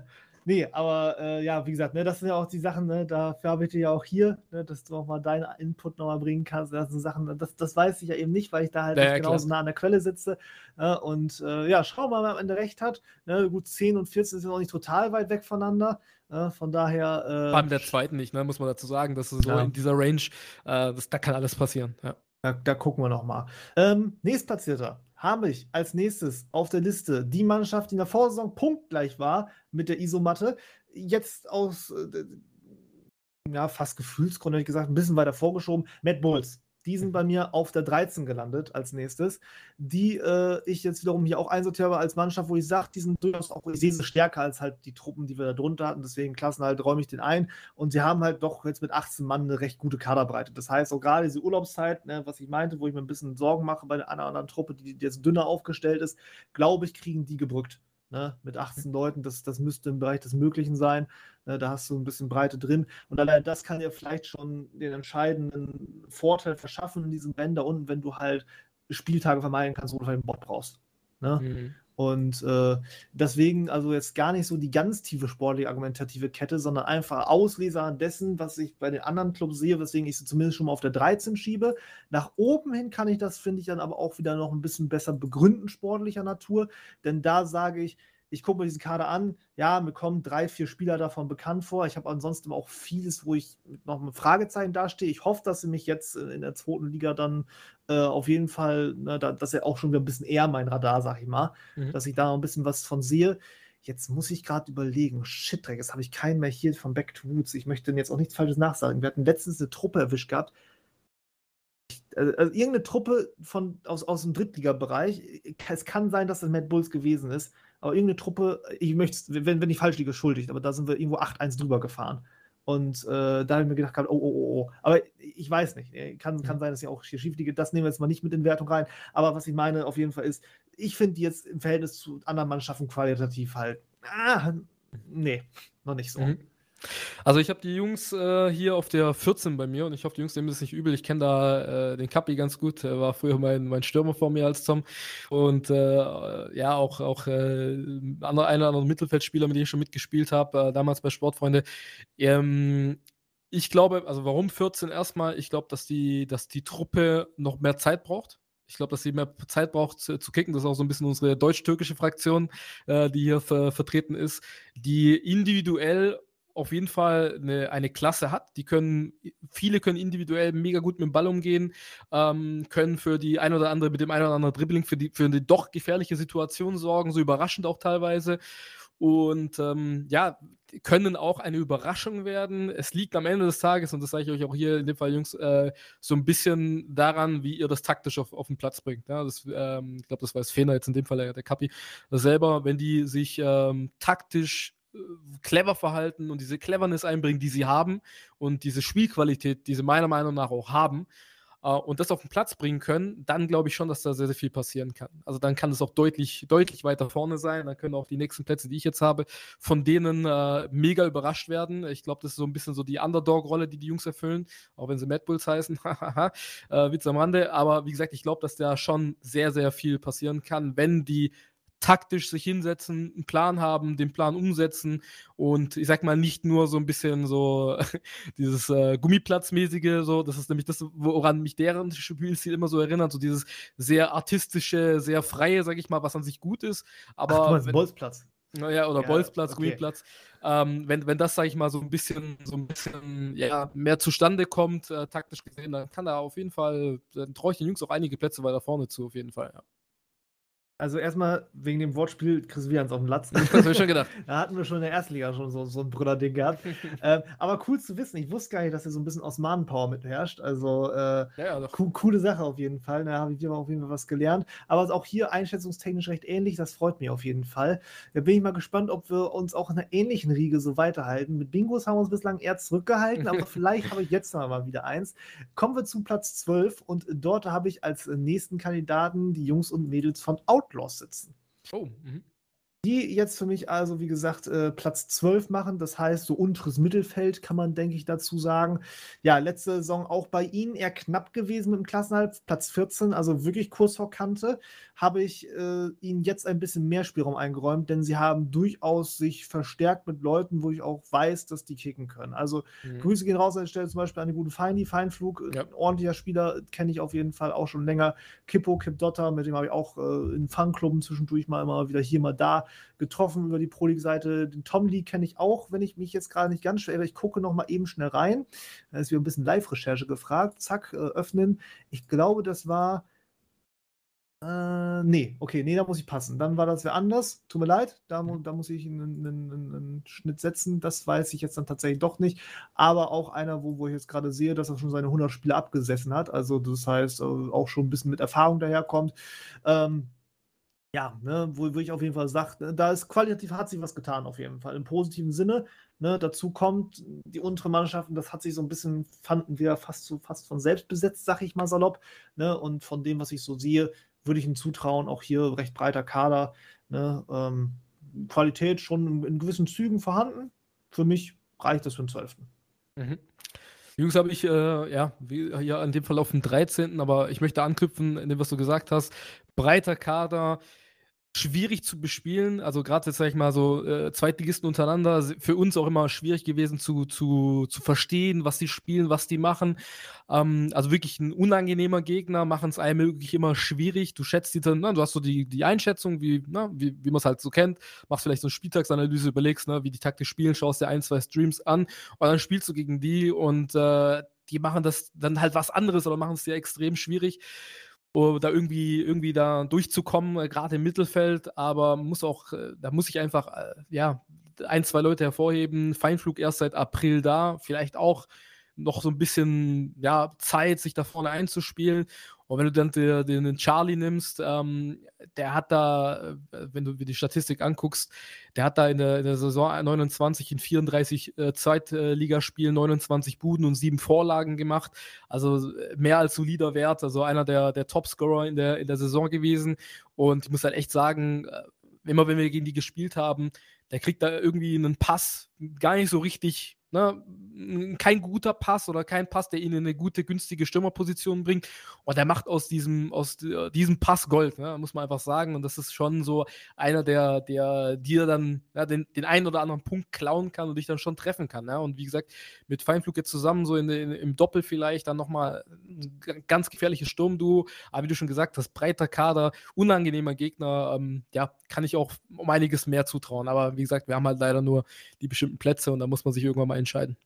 Nee, aber äh, ja, wie gesagt, ne, das sind ja auch die Sachen, ne, dafür habe ich dir ja auch hier, ne, dass du auch mal deinen Input nochmal bringen kannst. Das sind Sachen, das, das weiß ich ja eben nicht, weil ich da halt ja, genauso nah an der Quelle sitze. Ne, und äh, ja, schauen wir mal, wer am Ende recht hat. Ne, gut, 10 und 14 sind auch nicht total weit weg voneinander. Ne, von daher. Äh, allem der zweiten nicht, ne, muss man dazu sagen. Das ist so ja. in dieser Range, äh, das, da kann alles passieren. Ja. Da, da gucken wir nochmal. Ähm, nächstplatzierter habe ich als nächstes auf der Liste die Mannschaft, die in der Vorsaison punktgleich war mit der Isomatte, jetzt aus äh, ja, fast Gefühlsgründen, hätte ich gesagt, ein bisschen weiter vorgeschoben. Matt Bulls. Die sind bei mir auf der 13 gelandet als nächstes, die äh, ich jetzt wiederum hier auch einsortiere als Mannschaft, wo ich sage, die sind durchaus auch, ich sehe sie stärker als halt die Truppen, die wir da drunter hatten, deswegen Klassen halt räume ich den ein und sie haben halt doch jetzt mit 18 Mann eine recht gute Kaderbreite. Das heißt, auch gerade diese Urlaubszeit, ne, was ich meinte, wo ich mir ein bisschen Sorgen mache bei einer anderen Truppe, die, jetzt dünner aufgestellt ist, glaube ich, kriegen die gebrückt. Ne, mit 18 Leuten, das, das müsste im Bereich des Möglichen sein. Ne, da hast du ein bisschen Breite drin. Und allein das kann dir vielleicht schon den entscheidenden Vorteil verschaffen in diesem Bänder unten, wenn du halt Spieltage vermeiden kannst, wo du einen Bot brauchst. Ne? Mhm. Und äh, deswegen also jetzt gar nicht so die ganz tiefe sportliche argumentative Kette, sondern einfach Ausleser dessen, was ich bei den anderen Clubs sehe, weswegen ich sie zumindest schon mal auf der 13 schiebe. Nach oben hin kann ich das, finde ich, dann aber auch wieder noch ein bisschen besser begründen, sportlicher Natur. Denn da sage ich, ich gucke mir diesen Kader an, ja, mir kommen drei, vier Spieler davon bekannt vor. Ich habe ansonsten auch vieles, wo ich noch mit Fragezeichen dastehe. Ich hoffe, dass sie mich jetzt in der zweiten Liga dann äh, auf jeden Fall, ne, da, dass er auch schon wieder ein bisschen eher mein Radar, sag ich mal, mhm. dass ich da noch ein bisschen was von sehe. Jetzt muss ich gerade überlegen, shit, jetzt habe ich keinen mehr hier von Back to Woods. Ich möchte jetzt auch nichts Falsches nachsagen. Wir hatten letztens eine Truppe erwischt gehabt, also, also, irgendeine Truppe von, aus, aus dem Drittliga-Bereich. Es kann sein, dass das Mad Bulls gewesen ist aber irgendeine Truppe, ich möchte wenn, wenn ich falsch liege, schuldig, aber da sind wir irgendwo 8-1 drüber gefahren. Und äh, da habe ich mir gedacht, oh, oh, oh, oh. Aber ich weiß nicht. Kann, kann sein, dass ich auch hier schief liege. Das nehmen wir jetzt mal nicht mit in Wertung rein. Aber was ich meine auf jeden Fall ist, ich finde jetzt im Verhältnis zu anderen Mannschaften qualitativ halt, ah, nee, noch nicht so. Mhm. Also ich habe die Jungs äh, hier auf der 14 bei mir und ich hoffe, die Jungs nehmen das nicht übel. Ich kenne da äh, den Kappi ganz gut. Er war früher mein, mein Stürmer vor mir als Tom. Und äh, ja, auch, auch äh, andere, einer oder andere Mittelfeldspieler, mit dem ich schon mitgespielt habe, äh, damals bei Sportfreunde. Ähm, ich glaube, also warum 14 erstmal? Ich glaube, dass die, dass die Truppe noch mehr Zeit braucht. Ich glaube, dass sie mehr Zeit braucht zu, zu, kicken. Das ist auch so ein bisschen unsere deutsch-türkische Fraktion, äh, die hier ver vertreten ist, die individuell auf jeden Fall eine, eine Klasse hat. Die können, viele können individuell mega gut mit dem Ball umgehen, ähm, können für die ein oder andere, mit dem ein oder anderen Dribbling für die, für eine doch gefährliche Situation sorgen, so überraschend auch teilweise. Und ähm, ja, können auch eine Überraschung werden. Es liegt am Ende des Tages, und das sage ich euch auch hier in dem Fall, Jungs, äh, so ein bisschen daran, wie ihr das taktisch auf, auf den Platz bringt. Ja, das, ähm, ich glaube, das weiß Fener jetzt in dem Fall, der, Kapi selber, wenn die sich ähm, taktisch clever verhalten und diese Cleverness einbringen, die sie haben und diese Spielqualität, die sie meiner Meinung nach auch haben, äh, und das auf den Platz bringen können, dann glaube ich schon, dass da sehr, sehr viel passieren kann. Also dann kann es auch deutlich, deutlich weiter vorne sein. Dann können auch die nächsten Plätze, die ich jetzt habe, von denen äh, mega überrascht werden. Ich glaube, das ist so ein bisschen so die Underdog-Rolle, die die Jungs erfüllen, auch wenn sie Mad Bulls heißen. äh, Witz am Rande. Aber wie gesagt, ich glaube, dass da schon sehr, sehr viel passieren kann, wenn die taktisch sich hinsetzen, einen Plan haben, den Plan umsetzen und ich sag mal nicht nur so ein bisschen so dieses äh, Gummiplatzmäßige, so, das ist nämlich das, woran mich deren Spielstil immer so erinnert, so dieses sehr artistische, sehr freie, sag ich mal, was an sich gut ist. Aber Ach, du meinst Bolzplatz. naja, oder Ja, Bolzplatz, okay. Gummiplatz. Ähm, wenn, wenn das, sag ich mal, so ein bisschen, so ein bisschen ja, mehr zustande kommt, äh, taktisch gesehen, dann kann da auf jeden Fall, dann traue ich den Jungs auch einige Plätze weiter vorne zu, auf jeden Fall. Ja. Also erstmal wegen dem Wortspiel Chris Wians auf dem Latz. Das habe ich schon gedacht. Da hatten wir schon in der Erstliga schon so, so ein Brüllerding gehabt. ähm, aber cool zu wissen. Ich wusste gar nicht, dass hier so ein bisschen Osmanen-Power mitherrscht. Also äh, Ja, ja, co coole Sache auf jeden Fall. Da habe ich hier auf jeden Fall was gelernt. Aber auch hier einschätzungstechnisch recht ähnlich. Das freut mich auf jeden Fall. Da bin ich mal gespannt, ob wir uns auch in einer ähnlichen Riege so weiterhalten. Mit Bingos haben wir uns bislang eher zurückgehalten, aber vielleicht habe ich jetzt noch mal wieder eins. Kommen wir zu Platz 12 und dort habe ich als nächsten Kandidaten die Jungs und Mädels von Outlaws sitzen. Oh, mhm. Die jetzt für mich also, wie gesagt, äh, Platz 12 machen. Das heißt, so unteres Mittelfeld kann man, denke ich, dazu sagen. Ja, letzte Saison auch bei Ihnen eher knapp gewesen mit dem Klassenhalt. Platz 14, also wirklich kurz vor Kante. Habe ich äh, Ihnen jetzt ein bisschen mehr Spielraum eingeräumt, denn Sie haben durchaus sich verstärkt mit Leuten, wo ich auch weiß, dass die kicken können. Also Mhm. Grüße gehen raus an der Stelle zum Beispiel an den guten Feini, Feinflug, äh, Ja. ein ordentlicher Spieler, kenne ich auf jeden Fall auch schon länger. Kippo, Kip Dotter, mit dem habe ich auch äh, in Fangklubben zwischendurch mal immer wieder hier, mal da getroffen über die Pro League-Seite. Den Tom Lee kenne ich auch, wenn ich mich jetzt gerade nicht ganz schwer, ich gucke noch mal eben schnell rein. Da ist wieder ein bisschen Live-Recherche gefragt. Zack, äh, öffnen. Ich glaube, das war. Äh, nee, okay, nee, da muss ich passen. Dann war das wer anders. Tut mir leid, da, da muss ich einen, einen, einen, einen Schnitt setzen. Das weiß ich jetzt dann tatsächlich doch nicht. Aber auch einer, wo, wo ich jetzt gerade sehe, dass er schon seine 100 Spiele abgesessen hat. Also, das heißt, äh, auch schon ein bisschen mit Erfahrung daherkommt. Ähm, ja, ne, wo, wo ich auf jeden Fall sage, ne, da ist qualitativ hat sich was getan, auf jeden Fall. Im positiven Sinne. Ne, dazu kommt, die untere Mannschaften, das hat sich so ein bisschen, fanden wir fast so fast von selbst besetzt, sag ich mal salopp. Ne, und von dem, was ich so sehe, würde ich ihm zutrauen, auch hier recht breiter Kader. Ne, ähm, Qualität schon in, gewissen Zügen vorhanden. Für mich reicht das für den 12. Mhm. Jungs habe ich, äh, ja, wie, ja, in dem Fall auf dem 13., aber ich möchte anknüpfen, in dem, was du gesagt hast. Breiter Kader, schwierig zu bespielen. Also gerade jetzt, sag ich mal, so äh, Zweitligisten untereinander, für uns auch immer schwierig gewesen zu, zu, zu verstehen, was die spielen, was die machen. Ähm, also wirklich ein unangenehmer Gegner, machen es einem wirklich immer schwierig. Du schätzt die dann, na, du hast so die, die Einschätzung, wie, na, wie, wie man es halt so kennt, machst vielleicht so eine Spieltagsanalyse, überlegst, ne, wie die taktisch spielen, schaust dir ein, zwei Streams an und dann spielst du gegen die und äh, die machen das dann halt was anderes oder machen es dir extrem schwierig da irgendwie, irgendwie da durchzukommen, äh, gerade im Mittelfeld, aber muss auch, äh, da muss ich einfach, äh, ja, ein, zwei Leute hervorheben. Feinflug erst seit April da, vielleicht auch noch so ein bisschen, ja, Zeit, sich da vorne einzuspielen. Und wenn du dann den, den Charlie nimmst, ähm, der hat da, äh, wenn du dir die Statistik anguckst, der hat da in der, in der Saison 29 in 34 äh, Zweitligaspielen 29 Buden und sieben Vorlagen gemacht. Also äh, mehr als solider Wert, also einer der, der Topscorer in der, in der Saison gewesen. Und ich muss halt echt sagen, äh, immer wenn wir gegen die gespielt haben, der kriegt da irgendwie einen Pass gar nicht so richtig, ne, kein guter Pass oder kein Pass, der ihn in eine gute, günstige Stürmerposition bringt. Und der macht aus diesem, aus diesem Pass Gold, ne, muss man einfach sagen. Und das ist schon so einer, der, der dir dann ja, den, den einen oder anderen Punkt klauen kann und dich dann schon treffen kann. Ja. Und wie gesagt, mit Feinflug jetzt zusammen, so in, in, im Doppel vielleicht, dann nochmal ein ganz gefährliches Sturmduo. Aber wie du schon gesagt hast, breiter Kader, unangenehmer Gegner, ähm, ja, kann ich auch um einiges mehr zutrauen. Aber wie gesagt, wir haben halt leider nur die bestimmten Plätze und da muss man sich irgendwann mal entscheiden.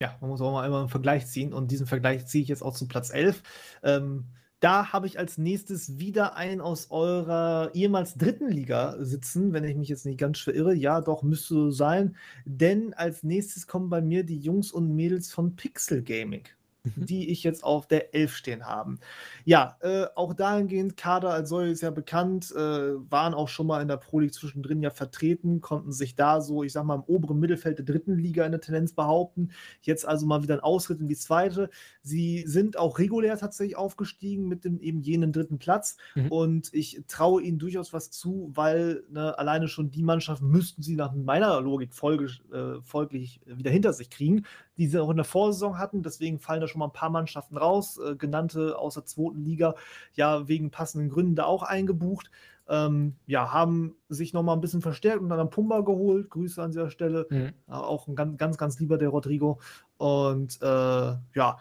Ja, man muss auch mal immer einen Vergleich ziehen und diesen Vergleich ziehe ich jetzt auch zu Platz 11. Ähm, da habe ich als nächstes wieder einen aus eurer ehemals dritten Liga sitzen, wenn ich mich jetzt nicht ganz verirre. Ja, doch, müsste so sein. Denn als nächstes kommen bei mir die Jungs und Mädels von Pixel Gaming, die ich jetzt auf der 11 stehen haben. Ja, äh, auch dahingehend, Kader als solches ist ja bekannt, äh, waren auch schon mal in der Pro League zwischendrin ja vertreten, konnten sich da so, ich sag mal, im oberen Mittelfeld der dritten Liga in der Tendenz behaupten. Jetzt also mal wieder ein Ausritt in die zweite. Sie sind auch regulär tatsächlich aufgestiegen mit dem eben jenen dritten Platz. Mhm. Und ich traue ihnen durchaus was zu, weil ne, alleine schon die Mannschaft müssten sie nach meiner Logik folge, äh, folglich wieder hinter sich kriegen, die sie auch in der Vorsaison hatten. Deswegen fallen da schon mal ein paar Mannschaften raus, äh, genannte aus der zweiten Liga, ja wegen passenden Gründen da auch eingebucht. Ähm, ja, haben sich noch mal ein bisschen verstärkt und dann einen Pumba geholt. Grüße an dieser Stelle. Mhm. Auch ein ganz, ganz, ganz lieber der Rodrigo. Und äh, ja,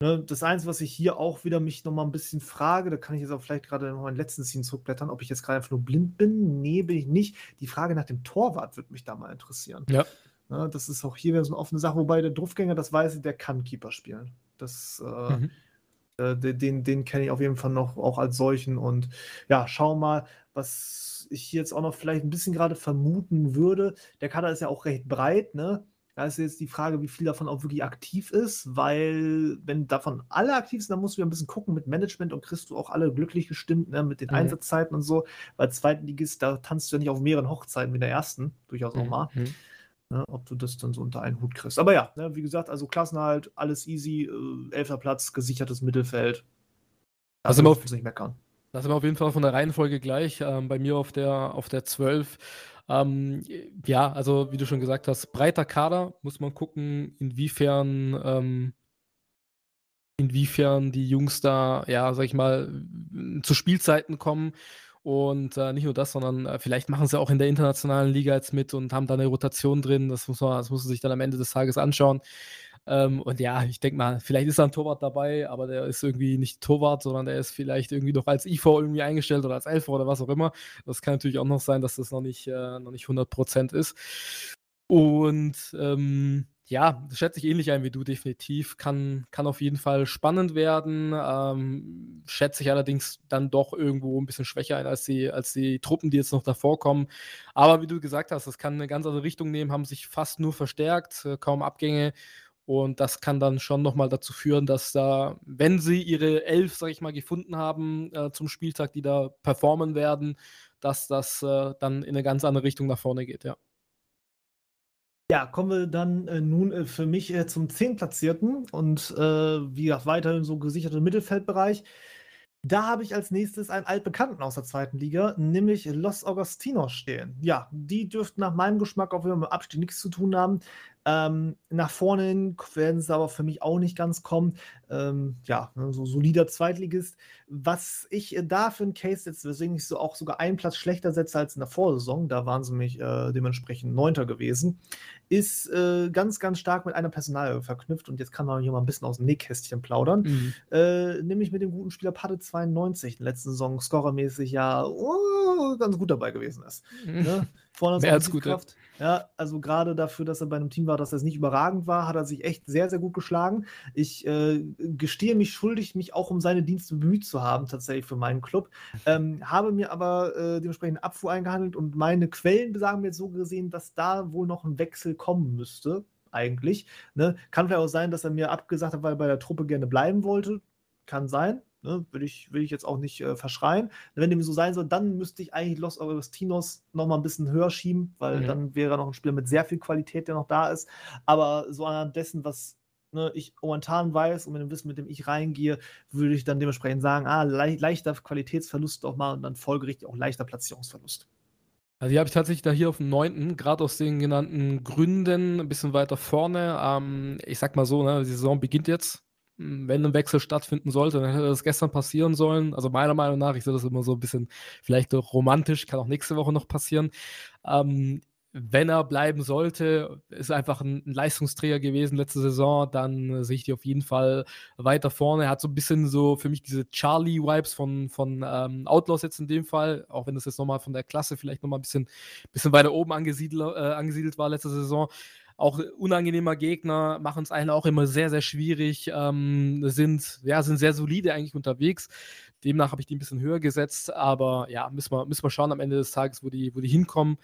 ne, das Einzige, was ich hier auch wieder mich noch mal ein bisschen frage, da kann ich jetzt auch vielleicht gerade noch meinen letzten Scene zurückblättern, ob ich jetzt gerade einfach nur blind bin. Nee, bin ich nicht. Die Frage nach dem Torwart würde mich da mal interessieren. Ja. Ne, das ist auch hier wieder so eine offene Sache, wobei der Druffgänger, das weiß ich, der kann Keeper spielen. Das, äh, mhm. äh, den, den kenne ich auf jeden Fall noch auch als solchen. Und ja, schau mal, was ich jetzt auch noch vielleicht ein bisschen gerade vermuten würde. Der Kader ist ja auch recht breit, ne? Da ist jetzt die Frage, wie viel davon auch wirklich aktiv ist, weil wenn davon alle aktiv sind, dann musst du ja ein bisschen gucken mit Management und kriegst du auch alle glücklich gestimmt ne, mit den mhm. Einsatzzeiten und so. Weil zweiten Ligist, da tanzt du ja nicht auf mehreren Hochzeiten wie der ersten, durchaus auch mhm. mal. Mhm. Ne, ob du das dann so unter einen Hut kriegst. Aber ja, ne, wie gesagt, also Klassenhalt, alles easy, äh, elfter Platz, gesichertes Mittelfeld. Da wir auf, nicht meckern. Da sind wir auf jeden Fall von der Reihenfolge gleich. Ähm, bei mir auf der, auf der 12. Ähm, ja, also wie du schon gesagt hast, breiter Kader, muss man gucken, inwiefern, ähm, inwiefern die Jungs da, ja, sag ich mal, zu Spielzeiten kommen und äh, nicht nur das, sondern äh, vielleicht machen sie auch in der internationalen Liga jetzt mit und haben da eine Rotation drin. Das muss man, das muss man sich dann am Ende des Tages anschauen. Ähm, und ja, ich denke mal, vielleicht ist da ein Torwart dabei, aber der ist irgendwie nicht Torwart, sondern der ist vielleicht irgendwie noch als IV irgendwie eingestellt oder als Elfer oder was auch immer. Das kann natürlich auch noch sein, dass das noch nicht, äh, noch nicht 100% ist. Und ähm, ja, das schätze ich ähnlich ein wie du, definitiv. Kann, kann auf jeden Fall spannend werden. Ähm, schätze ich allerdings dann doch irgendwo ein bisschen schwächer ein als die, als die Truppen, die jetzt noch davor kommen. Aber wie du gesagt hast, das kann eine ganz andere Richtung nehmen, haben sich fast nur verstärkt, äh, kaum Abgänge. Und das kann dann schon nochmal dazu führen, dass da, wenn sie ihre Elf, sag ich mal, gefunden haben äh, zum Spieltag, die da performen werden, dass das äh, dann in eine ganz andere Richtung nach vorne geht, ja. Ja, kommen wir dann äh, nun äh, für mich äh, zum Zehnplatzierten und äh, wie gesagt, weiterhin so gesicherten Mittelfeldbereich. Da habe ich als nächstes einen altbekannten aus der zweiten Liga, nämlich Los Augustinos stehen. Ja, die dürften nach meinem Geschmack auch wieder mit Abstieg nichts zu tun haben. Ähm, nach vorne hin werden sie aber für mich auch nicht ganz kommen. Ähm, ja, ne, so solider Zweitligist. Was ich äh, da für einen Case setze, weswegen ich so auch sogar einen Platz schlechter setze als in der Vorsaison, da waren sie mich äh, dementsprechend Neunter gewesen, ist äh, ganz, ganz stark mit einer Personal verknüpft. Und jetzt kann man hier mal ein bisschen aus dem Nähkästchen plaudern. Mhm. Äh, nämlich mit dem guten Spieler Pate 92, in der letzten Saison scorermäßig ja oh, ganz gut dabei gewesen ist. Mhm. Ne? Vorne Mehr als gut. Kraft. Ja, also gerade dafür, dass er bei einem Team war, dass er nicht überragend war, hat er sich echt sehr, sehr gut geschlagen. Ich äh, gestehe mich schuldig, mich auch um seine Dienste bemüht zu haben, tatsächlich für meinen Club. Ähm, habe mir aber äh, dementsprechend Abfuhr eingehandelt und meine Quellen sagen mir jetzt so gesehen, dass da wohl noch ein Wechsel kommen müsste, eigentlich. Ne? Kann vielleicht auch sein, dass er mir abgesagt hat, weil er bei der Truppe gerne bleiben wollte. Kann sein. Ne, will, ich, will ich jetzt auch nicht äh, verschreien. Wenn dem so sein soll, dann müsste ich eigentlich Los Augustinos noch mal ein bisschen höher schieben, weil mhm. dann wäre noch ein Spieler mit sehr viel Qualität, der noch da ist. Aber so anhand dessen, was ne, ich momentan weiß und mit dem Wissen, mit dem ich reingehe, würde ich dann dementsprechend sagen, ah, le leichter Qualitätsverlust auch mal und dann folgerichtig auch leichter Platzierungsverlust. Also die habe ich tatsächlich da hier auf dem 9., gerade aus den genannten Gründen, ein bisschen weiter vorne. Ähm, ich sag mal so, ne, die Saison beginnt jetzt wenn ein Wechsel stattfinden sollte, dann hätte das gestern passieren sollen. Also meiner Meinung nach, ich sehe das immer so ein bisschen vielleicht auch romantisch, kann auch nächste Woche noch passieren. Ähm, wenn er bleiben sollte, ist einfach ein, ein Leistungsträger gewesen letzte Saison, dann äh, sehe ich die auf jeden Fall weiter vorne. Er hat so ein bisschen so für mich diese Charlie-Vibes von, von ähm, Outlaws jetzt in dem Fall, auch wenn das jetzt nochmal von der Klasse vielleicht nochmal ein bisschen, bisschen weiter oben angesiedelt, äh, angesiedelt war letzte Saison auch unangenehmer Gegner, machen es einen auch immer sehr, sehr schwierig, ähm, sind, ja, sind sehr solide eigentlich unterwegs. Demnach habe ich die ein bisschen höher gesetzt, aber ja, müssen wir, müssen wir schauen am Ende des Tages, wo die, wo die hinkommen.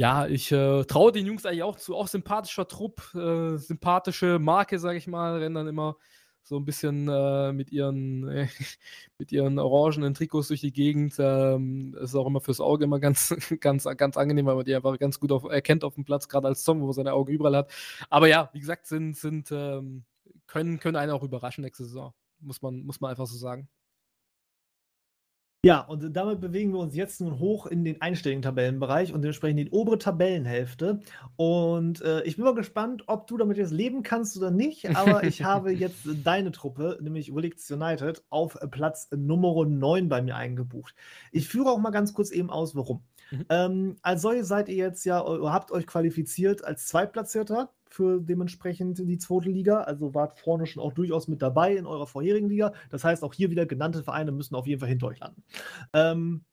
Ja, ich äh, traue den Jungs eigentlich auch zu, auch sympathischer Trupp, äh, sympathische Marke, sage ich mal, rennen dann immer so ein bisschen äh, mit, ihren, äh, mit ihren orangenen Trikots durch die Gegend. Ähm, ist auch immer fürs Auge immer ganz, ganz, ganz angenehm, weil man die einfach ganz gut auf, erkennt auf dem Platz, gerade als Zombie, wo seine Augen überall hat. Aber ja, wie gesagt, sind, sind, ähm, können, können einen auch überraschen nächste Saison. Muss man, muss man einfach so sagen. Ja, und damit bewegen wir uns jetzt nun hoch in den einstelligen Tabellenbereich und dementsprechend in die obere Tabellenhälfte. Und äh, ich bin mal gespannt, ob du damit jetzt leben kannst oder nicht. Aber ich habe jetzt deine Truppe, nämlich Willix United, auf Platz Nummer 9 bei mir eingebucht. Ich führe auch mal ganz kurz eben aus, warum. Mhm. Ähm, als solche seid ihr jetzt ja, habt euch qualifiziert als Zweitplatzierter für dementsprechend die zweite Liga. Also wart vorne schon auch durchaus mit dabei in eurer vorherigen Liga. Das heißt, auch hier wieder genannte Vereine müssen auf jeden Fall hinter euch landen. Ähm,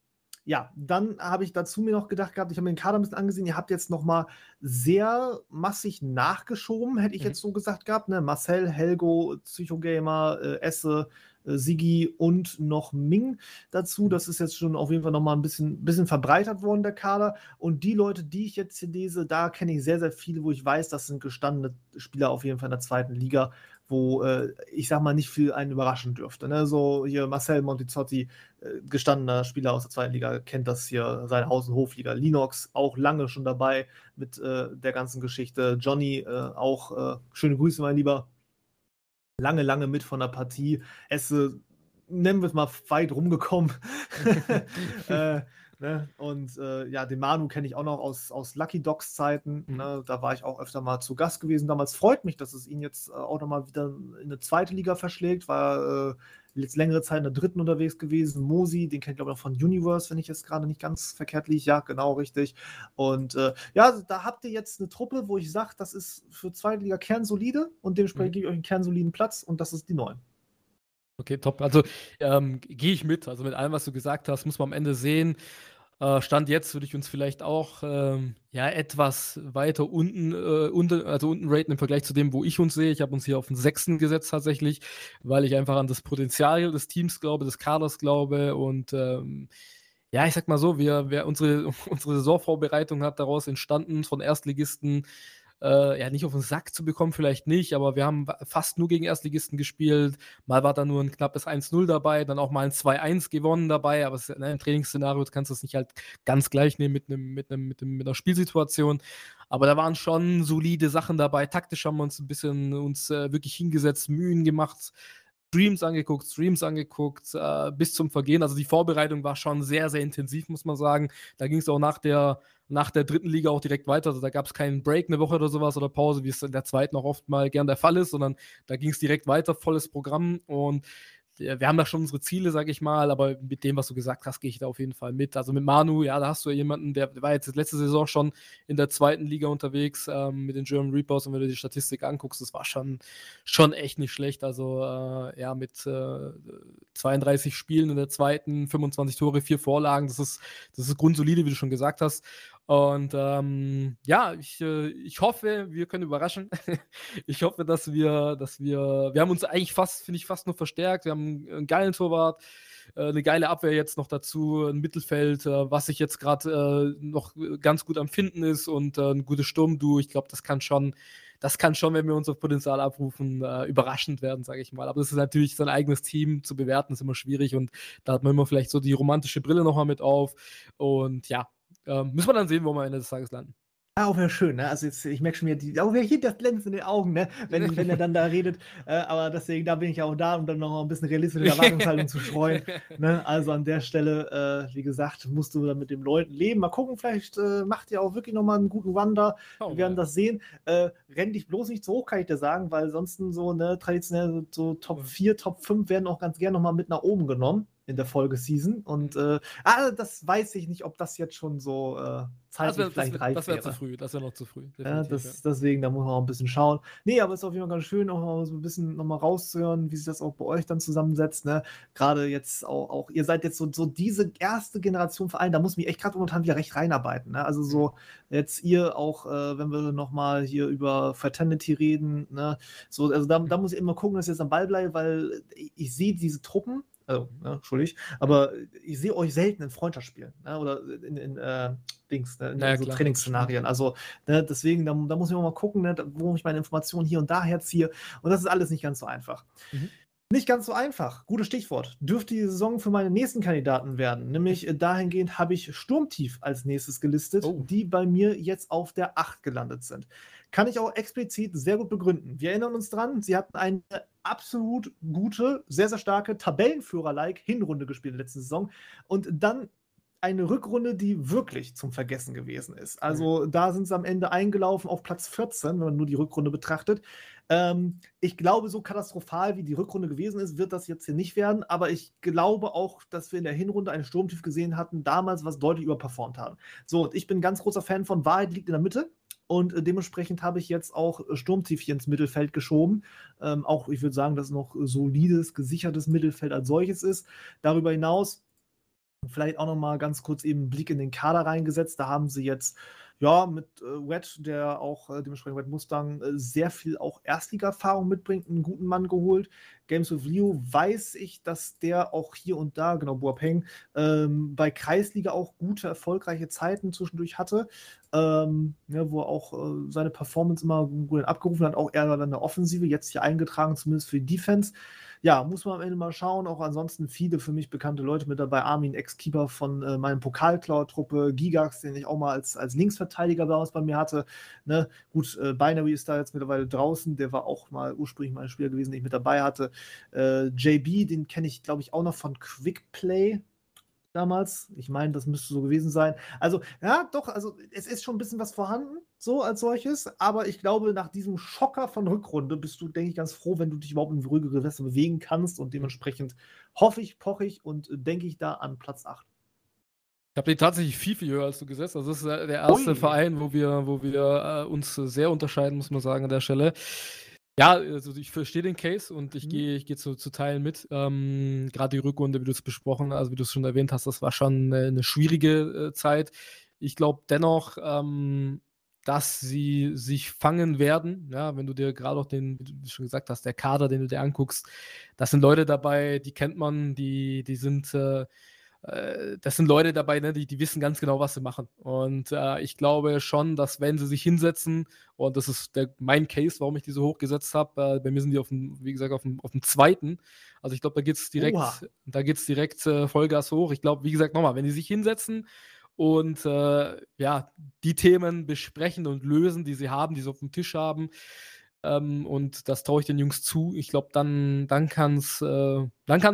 ja, dann habe ich dazu mir noch gedacht gehabt, ich habe mir den Kader ein bisschen angesehen, ihr habt jetzt nochmal sehr massig nachgeschoben, hätte ich mhm. jetzt so gesagt gehabt. Ne? Marcel, Helgo, Psychogamer, äh, Esse, Sigi und noch Ming dazu. Das ist jetzt schon auf jeden Fall nochmal ein bisschen, bisschen verbreitert worden, der Kader. Und die Leute, die ich jetzt hier lese, da kenne ich sehr, sehr viele, wo ich weiß, das sind gestandene Spieler auf jeden Fall in der zweiten Liga, wo äh, ich sag mal nicht viel einen überraschen dürfte. Ne? So hier Marcel Montizzotti, äh, gestandener Spieler aus der zweiten Liga, kennt das hier, seine Haus- und Hofliga. Linux auch lange schon dabei mit äh, der ganzen Geschichte. Johnny äh, auch, äh, schöne Grüße, mein Lieber lange, lange mit von der Partie. Es, äh, nennen wir es mal, weit rumgekommen. äh, ne? Und äh, ja, den Manu kenne ich auch noch aus, aus Lucky Dogs Zeiten. Mhm. Ne? Da war ich auch öfter mal zu Gast gewesen. Damals freut mich, dass es ihn jetzt äh, auch nochmal wieder in eine zweite Liga verschlägt. Äh, jetzt längere Zeit in der dritten unterwegs gewesen. Mosi, den kennt glaube ich noch von Universe, wenn ich jetzt gerade nicht ganz verkehrt liege. Ja, genau, richtig. Und äh, ja, da habt ihr jetzt eine Truppe, wo ich sage, das ist für zweite Liga kernsolide und dementsprechend mhm. gebe ich euch einen kernsoliden Platz und das ist die neuen. Okay, top. Also ähm, gehe ich mit. Also mit allem, was du gesagt hast, muss man am Ende sehen. Äh, Stand jetzt würde ich uns vielleicht auch ähm, ja, etwas weiter unten, äh, unten, also unten raten im Vergleich zu dem, wo ich uns sehe. Ich habe uns hier auf den sechsten gesetzt tatsächlich, weil ich einfach an das Potenzial des Teams glaube, des Kaders glaube und ähm, ja, ich sag mal so, wir, wir unsere, unsere Saisonvorbereitung hat daraus entstanden von Erstligisten äh, ja, nicht auf den Sack zu bekommen, vielleicht nicht, aber wir haben fast nur gegen Erstligisten gespielt. Mal war da nur ein knappes 1-0 dabei, dann auch mal ein 2-1 gewonnen dabei, aber es, ne, im Trainingsszenario kannst du es nicht halt ganz gleich nehmen mit, einem, mit, einem, mit, einem, mit einer Spielsituation. Aber da waren schon solide Sachen dabei. Taktisch haben wir uns ein bisschen uns äh, wirklich hingesetzt, Mühen gemacht, Streams angeguckt, Streams angeguckt, äh, bis zum Vergehen. Also die Vorbereitung war schon sehr, sehr intensiv, muss man sagen. Da ging es auch nach der, nach der dritten Liga auch direkt weiter. Also da gab es keinen Break, eine Woche oder sowas oder Pause, wie es in der zweiten auch oft mal gern der Fall ist, sondern da ging es direkt weiter, volles Programm. Und wir haben da schon unsere Ziele, sage ich mal, aber mit dem, was du gesagt hast, gehe ich da auf jeden Fall mit. Also mit Manu, ja, da hast du ja jemanden, der, war jetzt letzte Saison schon in der zweiten Liga unterwegs ähm, mit den German Reapers und wenn du die Statistik anguckst, das war schon, schon echt nicht schlecht. Also äh, ja, mit äh, 32 Spielen in der zweiten, 25 Tore, vier Vorlagen, das ist, das ist grundsolide, wie du schon gesagt hast. Und ähm, ja, ich, äh, ich hoffe, wir können überraschen. ich hoffe, dass wir, dass wir, wir haben uns eigentlich fast, finde ich, fast nur verstärkt. Wir haben einen geilen Torwart, äh, eine geile Abwehr jetzt noch dazu, ein Mittelfeld, äh, was sich jetzt gerade noch ganz gut am Finden ist und ein gutes Sturmduo. Ich glaube, das kann schon, das kann schon, wenn wir unser Potenzial abrufen, überraschend werden, sage ich mal. Aber das ist natürlich sein eigenes Team zu bewerten, ist immer schwierig und da hat man immer vielleicht so die romantische Brille nochmal mit auf. Und ja, ähm, müssen wir dann sehen, wo wir am Ende des Tages landen. Ja, auch wäre schön, ne? Also jetzt, ich merke schon wieder, die, auch hier das Glänzen in den Augen, ne? Wenn, wenn er dann da redet. Äh, aber deswegen, da bin ich auch da, um dann noch ein bisschen realistische Erwartungshaltung zu streuen. Ne? Also an der Stelle, äh, wie gesagt, musst du dann mit den Leuten leben. Mal gucken, vielleicht äh, macht ihr auch wirklich nochmal einen guten Wander. Oh, Wir werden das sehen. Äh, renn dich bloß nicht zu hoch, kann ich dir sagen, weil sonst so, ne, traditionell so Top 4, Top 5 werden auch ganz gerne nochmal mit nach oben genommen in der Folgeseason. Und äh, ah, das weiß ich nicht, ob das jetzt schon so äh, zeitlich das wär, vielleicht reif Das wäre zu früh, das wäre noch zu früh. Ja, das, ja. Deswegen, da muss man auch ein bisschen schauen. Nee, aber es ist auf jeden Fall ganz schön, auch mal so ein bisschen nochmal rauszuhören, wie sich das auch bei euch dann zusammensetzt. Ne? Gerade jetzt auch, auch, ihr seid jetzt so, so diese erste Generation Verein, da muss mich echt gerade momentan wieder recht reinarbeiten. Ne? Also so jetzt ihr auch, äh, wenn wir nochmal hier über Fraternity reden, ne? so, also da, da muss ich immer gucken, dass ich jetzt am Ball bleibe, weil ich, ich sehe diese Truppen, also, ne, entschuldigt, aber ich sehe euch selten in Freundschaftsspielen ne, oder in, in äh, Dings, ne, in naja, so Trainingsszenarien. Also ne, deswegen, da, da, muss ich mal gucken, ne, wo ich meine Informationen hier und da herziehe. Und das ist alles nicht ganz so einfach. Mhm. Nicht ganz so einfach. Gutes Stichwort. Dürfte die Saison für meine nächsten Kandidaten werden. Nämlich dahingehend habe ich Sturmtief als nächstes gelistet, oh. die bei mir jetzt auf der 8 gelandet sind. Kann ich auch explizit sehr gut begründen. Wir erinnern uns dran, sie hatten eine absolut gute, sehr, sehr starke Tabellenführer-like Hinrunde gespielt in der letzten Saison und dann eine Rückrunde, die wirklich zum Vergessen gewesen ist. Also mhm. da sind sie am Ende eingelaufen auf Platz 14, wenn man nur die Rückrunde betrachtet. Ähm, ich glaube, so katastrophal wie die Rückrunde gewesen ist, wird das jetzt hier nicht werden. Aber ich glaube auch, dass wir in der Hinrunde einen Sturmtief gesehen hatten, damals was deutlich überperformt haben. So, ich bin ein ganz großer Fan von Wahrheit liegt in der Mitte. Und äh, dementsprechend habe ich jetzt auch äh, Sturmtief ins Mittelfeld geschoben. Ähm, auch, ich würde sagen, dass noch solides, gesichertes Mittelfeld als solches ist. Darüber hinaus Vielleicht auch noch mal ganz kurz eben einen Blick in den Kader reingesetzt. Da haben sie jetzt ja mit äh, Wett, der auch äh, dementsprechend Wett Mustang äh, sehr viel auch Erstliga-Erfahrung mitbringt, einen guten Mann geholt. Games with Leo weiß ich, dass der auch hier und da, genau, Boapeng, ähm, bei Kreisliga auch gute, erfolgreiche Zeiten zwischendurch hatte, ähm, ja, wo er auch äh, seine Performance immer gut abgerufen hat, auch eher dann eine Offensive, jetzt hier eingetragen, zumindest für die Defense ja, muss man am Ende mal schauen. Auch ansonsten viele für mich bekannte Leute mit dabei. Armin, Ex-Keeper von äh, meinem Pokalklaur-Truppe, Gigax, den ich auch mal als, als Linksverteidiger damals bei mir hatte. Ne? Gut, äh, Binary ist da jetzt mittlerweile draußen. Der war auch mal ursprünglich mein Spieler gewesen, den ich mit dabei hatte. Äh, JB, den kenne ich, glaube ich, auch noch von Quick Play damals. Ich meine, das müsste so gewesen sein. Also, ja, doch, also es ist schon ein bisschen was vorhanden, so als solches, aber ich glaube, nach diesem Schocker von Rückrunde bist du, denke ich, ganz froh, wenn du dich überhaupt in ruhige Gewässer bewegen kannst und dementsprechend hoffe ich, poche ich und denke ich da an Platz 8. Ich habe den tatsächlich viel, viel höher als du gesetzt. Also, das ist der erste Ui. Verein, wo wir, wo wir äh, uns sehr unterscheiden, muss man sagen, an der Stelle. Ja, also ich verstehe den Case und ich mhm. gehe ich geh zu, zu Teilen mit. Ähm, Gerade die Rückrunde, wie du es besprochen, also wie du es schon erwähnt hast, das war schon eine, eine schwierige äh, Zeit. Ich glaube dennoch, ähm, dass sie sich fangen werden. Ja, wenn du dir gerade auch den, wie du schon gesagt hast, der Kader, den du dir anguckst, das sind Leute dabei, die kennt man, die, die sind äh, äh, das sind Leute dabei, ne, die, die wissen ganz genau, was sie machen. Und äh, ich glaube schon, dass wenn sie sich hinsetzen, und das ist der, mein Case, warum ich die so hoch gesetzt habe, äh, bei mir sind die auf dem, wie gesagt, auf dem, auf dem zweiten. Also ich glaube, da geht es direkt, Oha. da geht's direkt äh, Vollgas hoch. Ich glaube, wie gesagt, nochmal, wenn die sich hinsetzen und äh, ja, die Themen besprechen und lösen, die sie haben, die sie auf dem Tisch haben, ähm, und das traue ich den Jungs zu. Ich glaube, dann, dann kann es äh,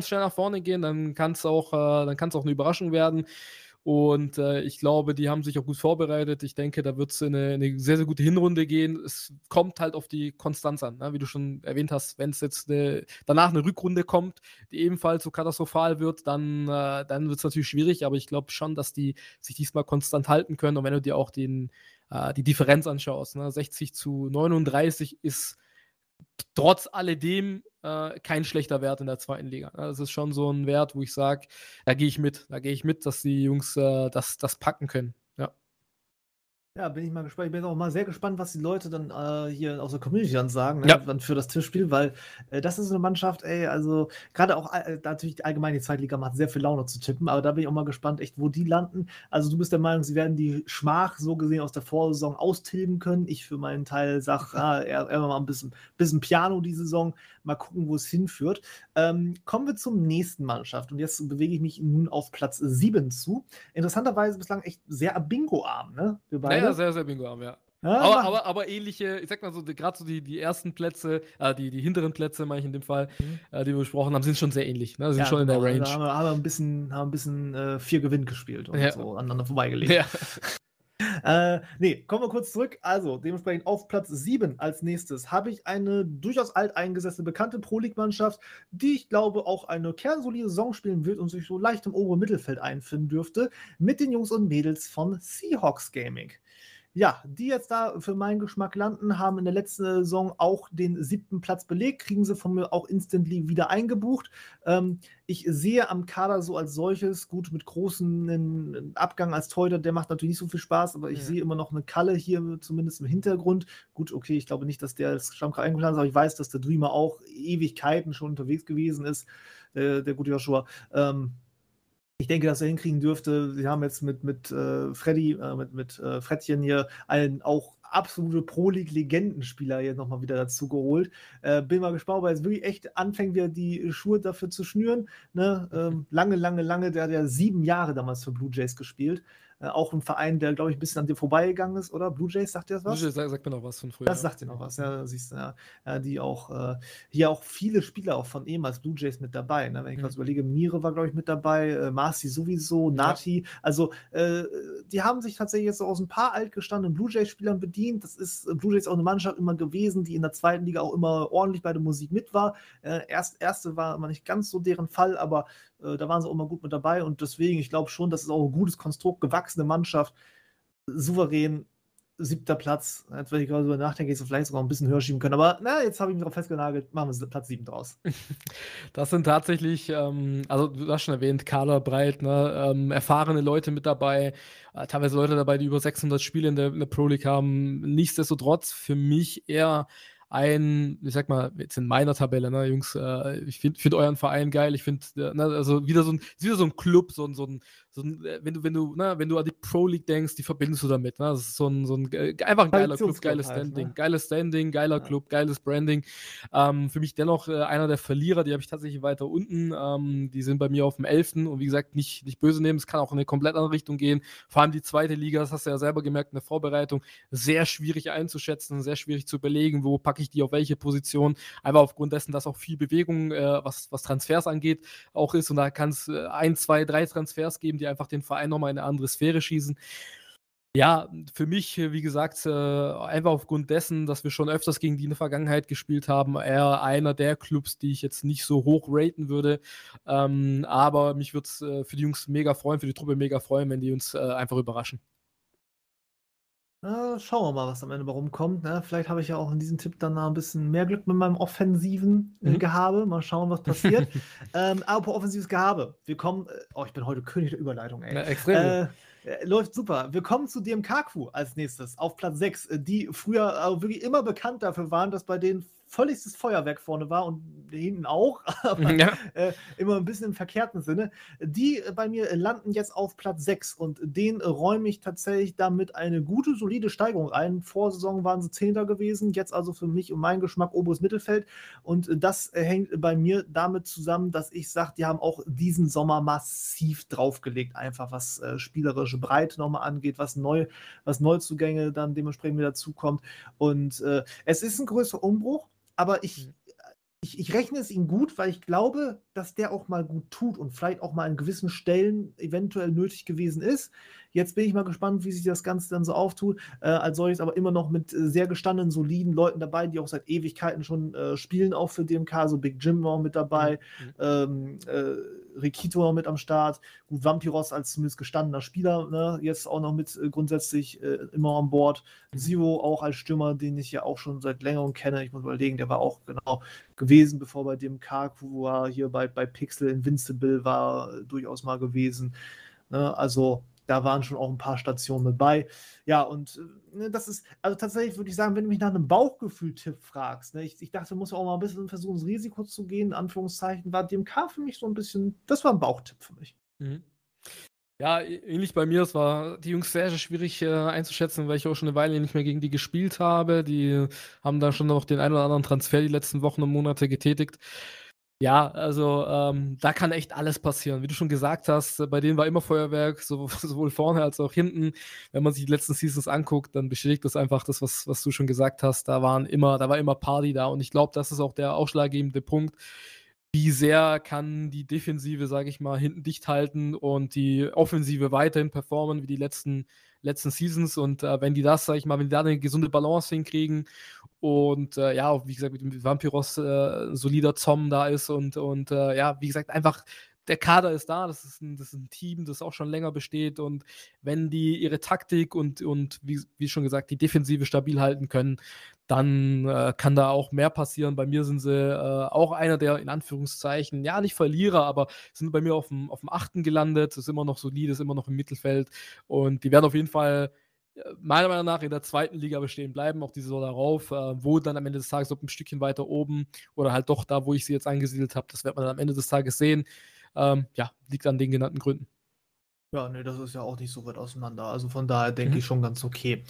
schnell nach vorne gehen, dann kann es auch, äh, auch eine Überraschung werden. Und äh, ich glaube, die haben sich auch gut vorbereitet. Ich denke, da wird es eine, eine, sehr, sehr gute Hinrunde gehen. Es kommt halt auf die Konstanz an, ne? wie du schon erwähnt hast. Wenn es jetzt eine, danach eine Rückrunde kommt, die ebenfalls so katastrophal wird, dann, äh, dann wird es natürlich schwierig. Aber ich glaube schon, dass die sich diesmal konstant halten können. Und wenn du dir auch den, äh, die Differenz anschaust. Ne? 60 zu 39 ist trotz alledem äh, kein schlechter Wert in der zweiten Liga. Das ist schon so ein Wert, wo ich sage, da gehe ich mit. Da gehe ich mit, dass die Jungs äh, das, das packen können. Ja, bin ich mal gespannt. Ich bin auch mal sehr gespannt, was die Leute dann äh, hier aus der Community dann sagen, ne? ja. dann für das Tischspiel, weil äh, das ist eine Mannschaft, ey, also gerade auch äh, natürlich allgemein die Zweitliga macht sehr viel Laune zu tippen, aber da bin ich auch mal gespannt, echt, wo die landen. Also du bist der Meinung, sie werden die Schmach so gesehen aus der Vorsaison austilgen können. Ich für meinen Teil sage, ah, eher, eher mal ein bisschen, bisschen Piano die Saison, mal gucken, wo es hinführt. Ähm, kommen wir zum nächsten Mannschaft und jetzt bewege ich mich nun auf Platz 7 zu. Interessanterweise bislang echt sehr bingo-arm, ne? Wir beide. Ja, sehr, sehr bingo-arm, ja. Ja, aber, aber, aber, ähnliche, ich sag mal so, gerade so die, die ersten Plätze, äh, die, die hinteren Plätze, meine ich in dem Fall, mhm. äh, die wir besprochen haben, sind schon sehr ähnlich. Ne? Sind ja, schon in der genau. Range. Da haben wir, haben wir ein bisschen, haben ein bisschen äh, vier Gewinn gespielt und ja. so aneinander vorbeigelegt. Ja. Äh, nee, kommen wir kurz zurück. Also, dementsprechend auf Platz 7 als nächstes habe ich eine durchaus alteingesessene, bekannte Pro-League-Mannschaft, die ich glaube auch eine kernsolide Saison spielen wird und sich so leicht im oberen Mittelfeld einfinden dürfte, mit den Jungs und Mädels von Seahawks Gaming. Ja, die jetzt da für meinen Geschmack landen, haben in der letzten Saison auch den siebten Platz belegt, kriegen sie von mir auch instantly wieder eingebucht. Ähm, ich sehe am Kader so als solches, gut mit großen Abgang als Teuter, der macht natürlich nicht so viel Spaß, aber ich ja. sehe immer noch eine Kalle hier zumindest im Hintergrund. Gut, okay, ich glaube nicht, dass der das Stammkader eingeplant ist, aber ich weiß, dass der Dreamer auch Ewigkeiten schon unterwegs gewesen ist, äh, der gute Joshua. Ähm, ich denke, dass er hinkriegen dürfte. Sie haben jetzt mit, mit äh, Freddy, äh, mit, mit äh, Frettchen hier einen auch absolute Pro-League-Legendenspieler jetzt nochmal wieder dazu geholt. Äh, bin mal gespannt, weil es wirklich echt anfängt, wieder die Schuhe dafür zu schnüren. Ne? Ähm, lange, lange, lange, der hat ja sieben Jahre damals für Blue Jays gespielt. Äh, auch ein Verein, der, glaube ich, ein bisschen an dir vorbeigegangen ist, oder? Blue Jays, sagt dir das was? Blue Jays sagt, sagt mir noch was von früher. Das sagt dir noch was, ja, siehst du, ja. ja die auch, äh, hier auch viele Spieler auch von ehemals Blue Jays mit dabei. Ne? Wenn ich mhm. gerade überlege, Mire war, glaube ich, mit dabei, äh, Marcy sowieso, Nati. Ja. Also, äh, die haben sich tatsächlich jetzt aus ein paar altgestandenen Blue Jays-Spielern bedient. Das ist äh, Blue Jays auch eine Mannschaft immer gewesen, die in der zweiten Liga auch immer ordentlich bei der Musik mit war. Äh, erst, erste war immer nicht ganz so deren Fall, aber äh, da waren sie auch immer gut mit dabei und deswegen, ich glaube schon, das ist auch ein gutes Konstrukt, gewachsene Mannschaft, souverän, siebter Platz. Jetzt, wenn ich gerade darüber nachdenke, hätte ich vielleicht sogar ein bisschen höher schieben können. Aber na, jetzt habe ich mich darauf festgenagelt, machen wir Platz sieben draus. Das sind tatsächlich, ähm, also du hast schon erwähnt, Kader breit, ne? ähm, erfahrene Leute mit dabei, äh, teilweise Leute dabei, die über 600 Spiele in der, in der Pro League haben. Nichtsdestotrotz für mich eher ein, ich sag mal, jetzt in meiner Tabelle, ne, Jungs, äh, ich finde find euren Verein geil, ich finde, äh, ne, also wieder so ein, wieder so ein Club, so ein, so ein, so ein äh, wenn du, wenn du, ne, wenn du an die Pro League denkst, die verbindest du damit, ne, das ist so ein, so ein, einfach ein geiler Club, geiles halt, Standing, ne? geiles Standing, geiler ja. Club, geiles Branding, ähm, für mich dennoch äh, einer der Verlierer, die habe ich tatsächlich weiter unten, ähm, die sind bei mir auf dem 11. und wie gesagt, nicht, nicht böse nehmen, es kann auch in eine komplett andere Richtung gehen, vor allem die zweite Liga, das hast du ja selber gemerkt in der Vorbereitung, sehr schwierig einzuschätzen, sehr schwierig zu überlegen, wo packe ich die auf welche Position. Einfach aufgrund dessen, dass auch viel Bewegung, äh, was, was Transfers angeht, auch ist. Und da kann es äh, ein, zwei, drei Transfers geben, die einfach den Verein nochmal in eine andere Sphäre schießen. Ja, für mich, wie gesagt, äh, einfach aufgrund dessen, dass wir schon öfters gegen die in der Vergangenheit gespielt haben, eher einer der Clubs, die ich jetzt nicht so hoch raten würde. Ähm, aber mich würde es äh, für die Jungs mega freuen, für die Truppe mega freuen, wenn die uns äh, einfach überraschen. Na, schauen wir mal, was am Ende rumkommt. Ne? Vielleicht habe ich ja auch in diesem Tipp dann noch ein bisschen mehr Glück mit meinem offensiven äh, mhm. Gehabe. Mal schauen, was passiert. ähm, aber offensives Gehabe. Wir kommen. Äh, oh, ich bin heute König der Überleitung, ey. Ja, extrem. Äh, äh, läuft super. Wir kommen zu DMK-Crew als nächstes auf Platz 6, äh, die früher wirklich immer bekannt dafür waren, dass bei denen völligstes Feuerwerk vorne war und hinten auch, aber ja. äh, immer ein bisschen im verkehrten Sinne. Die äh, bei mir landen jetzt auf Platz 6 und den räume ich tatsächlich damit eine gute, solide Steigerung ein. Vorsaison waren sie Zehnter gewesen, jetzt also für mich und meinen Geschmack oberes Mittelfeld und das hängt bei mir damit zusammen, dass ich sage, die haben auch diesen Sommer massiv draufgelegt, einfach was äh, spielerische Breite nochmal angeht, was, neu, was Neuzugänge dann dementsprechend wieder zukommt und äh, es ist ein größerer Umbruch, aber ich, mhm. ich, ich rechne es ihm gut, weil ich glaube, dass der auch mal gut tut und vielleicht auch mal an gewissen Stellen eventuell nötig gewesen ist. Jetzt bin ich mal gespannt, wie sich das Ganze dann so auftut. Äh, als solches aber immer noch mit äh, sehr gestandenen, soliden Leuten dabei, die auch seit Ewigkeiten schon äh, spielen, auch für DMK. So Big Jim war auch mit dabei, mhm. ähm, äh, Rikito war mit am Start. Gut, Vampiros als zumindest gestandener Spieler, ne? jetzt auch noch mit äh, grundsätzlich äh, immer an Bord. Mhm. Zero auch als Stürmer, den ich ja auch schon seit längerem kenne. Ich muss überlegen, der war auch genau gewesen, bevor bei DMK, wo er hier bei, bei Pixel Invincible war, durchaus mal gewesen. Ne? Also da waren schon auch ein paar Stationen mit bei. Ja, und äh, ne, das ist, also tatsächlich würde ich sagen, wenn du mich nach einem Bauchgefühl-Tipp fragst, ne, ich, ich dachte, muss auch mal ein bisschen versuchen, ins Risiko zu gehen, in Anführungszeichen, war DMK für mich so ein bisschen, das war ein Bauchtipp für mich. Mhm. Ja, ähnlich bei mir. Es war die Jungs sehr, sehr schwierig äh, einzuschätzen, weil ich auch schon eine Weile nicht mehr gegen die gespielt habe. Die haben da schon noch den einen oder anderen Transfer die letzten Wochen und Monate getätigt. Ja, also ähm, da kann echt alles passieren. Wie du schon gesagt hast, bei denen war immer Feuerwerk, sowohl vorne als auch hinten. Wenn man sich die letzten Seasons anguckt, dann bestätigt das einfach das, was, was du schon gesagt hast. Da waren immer, da war immer Party da und ich glaube, das ist auch der ausschlaggebende Punkt. Wie sehr kann die Defensive, sage ich mal, hinten dicht halten und die Offensive weiterhin performen wie die letzten letzten Seasons. Und äh, wenn die das, sag ich mal, wenn die da eine gesunde Balance hinkriegen und äh, ja, wie gesagt, mit Vampiros äh, solider Zom da ist und, und äh, ja, wie gesagt, einfach der Kader ist da, das ist, ein, das ist ein Team, das auch schon länger besteht und wenn die ihre Taktik und, und wie, wie schon gesagt, die Defensive stabil halten können, dann äh, kann da auch mehr passieren. Bei mir sind sie äh, auch einer der in Anführungszeichen, ja, nicht Verlierer, aber sind bei mir auf dem, auf dem achten gelandet, ist immer noch solide, ist immer noch im Mittelfeld und die werden auf jeden Fall äh, meiner Meinung nach in der zweiten Liga bestehen bleiben, auch diese Saison darauf, äh, wo dann am Ende des Tages, ob ein Stückchen weiter oben oder halt doch da, wo ich sie jetzt angesiedelt habe, das wird man dann am Ende des Tages sehen. Ähm, ja, liegt an den genannten Gründen. Ja, nee, das ist ja auch nicht so weit auseinander. Also von daher denke mhm. ich schon ganz okay.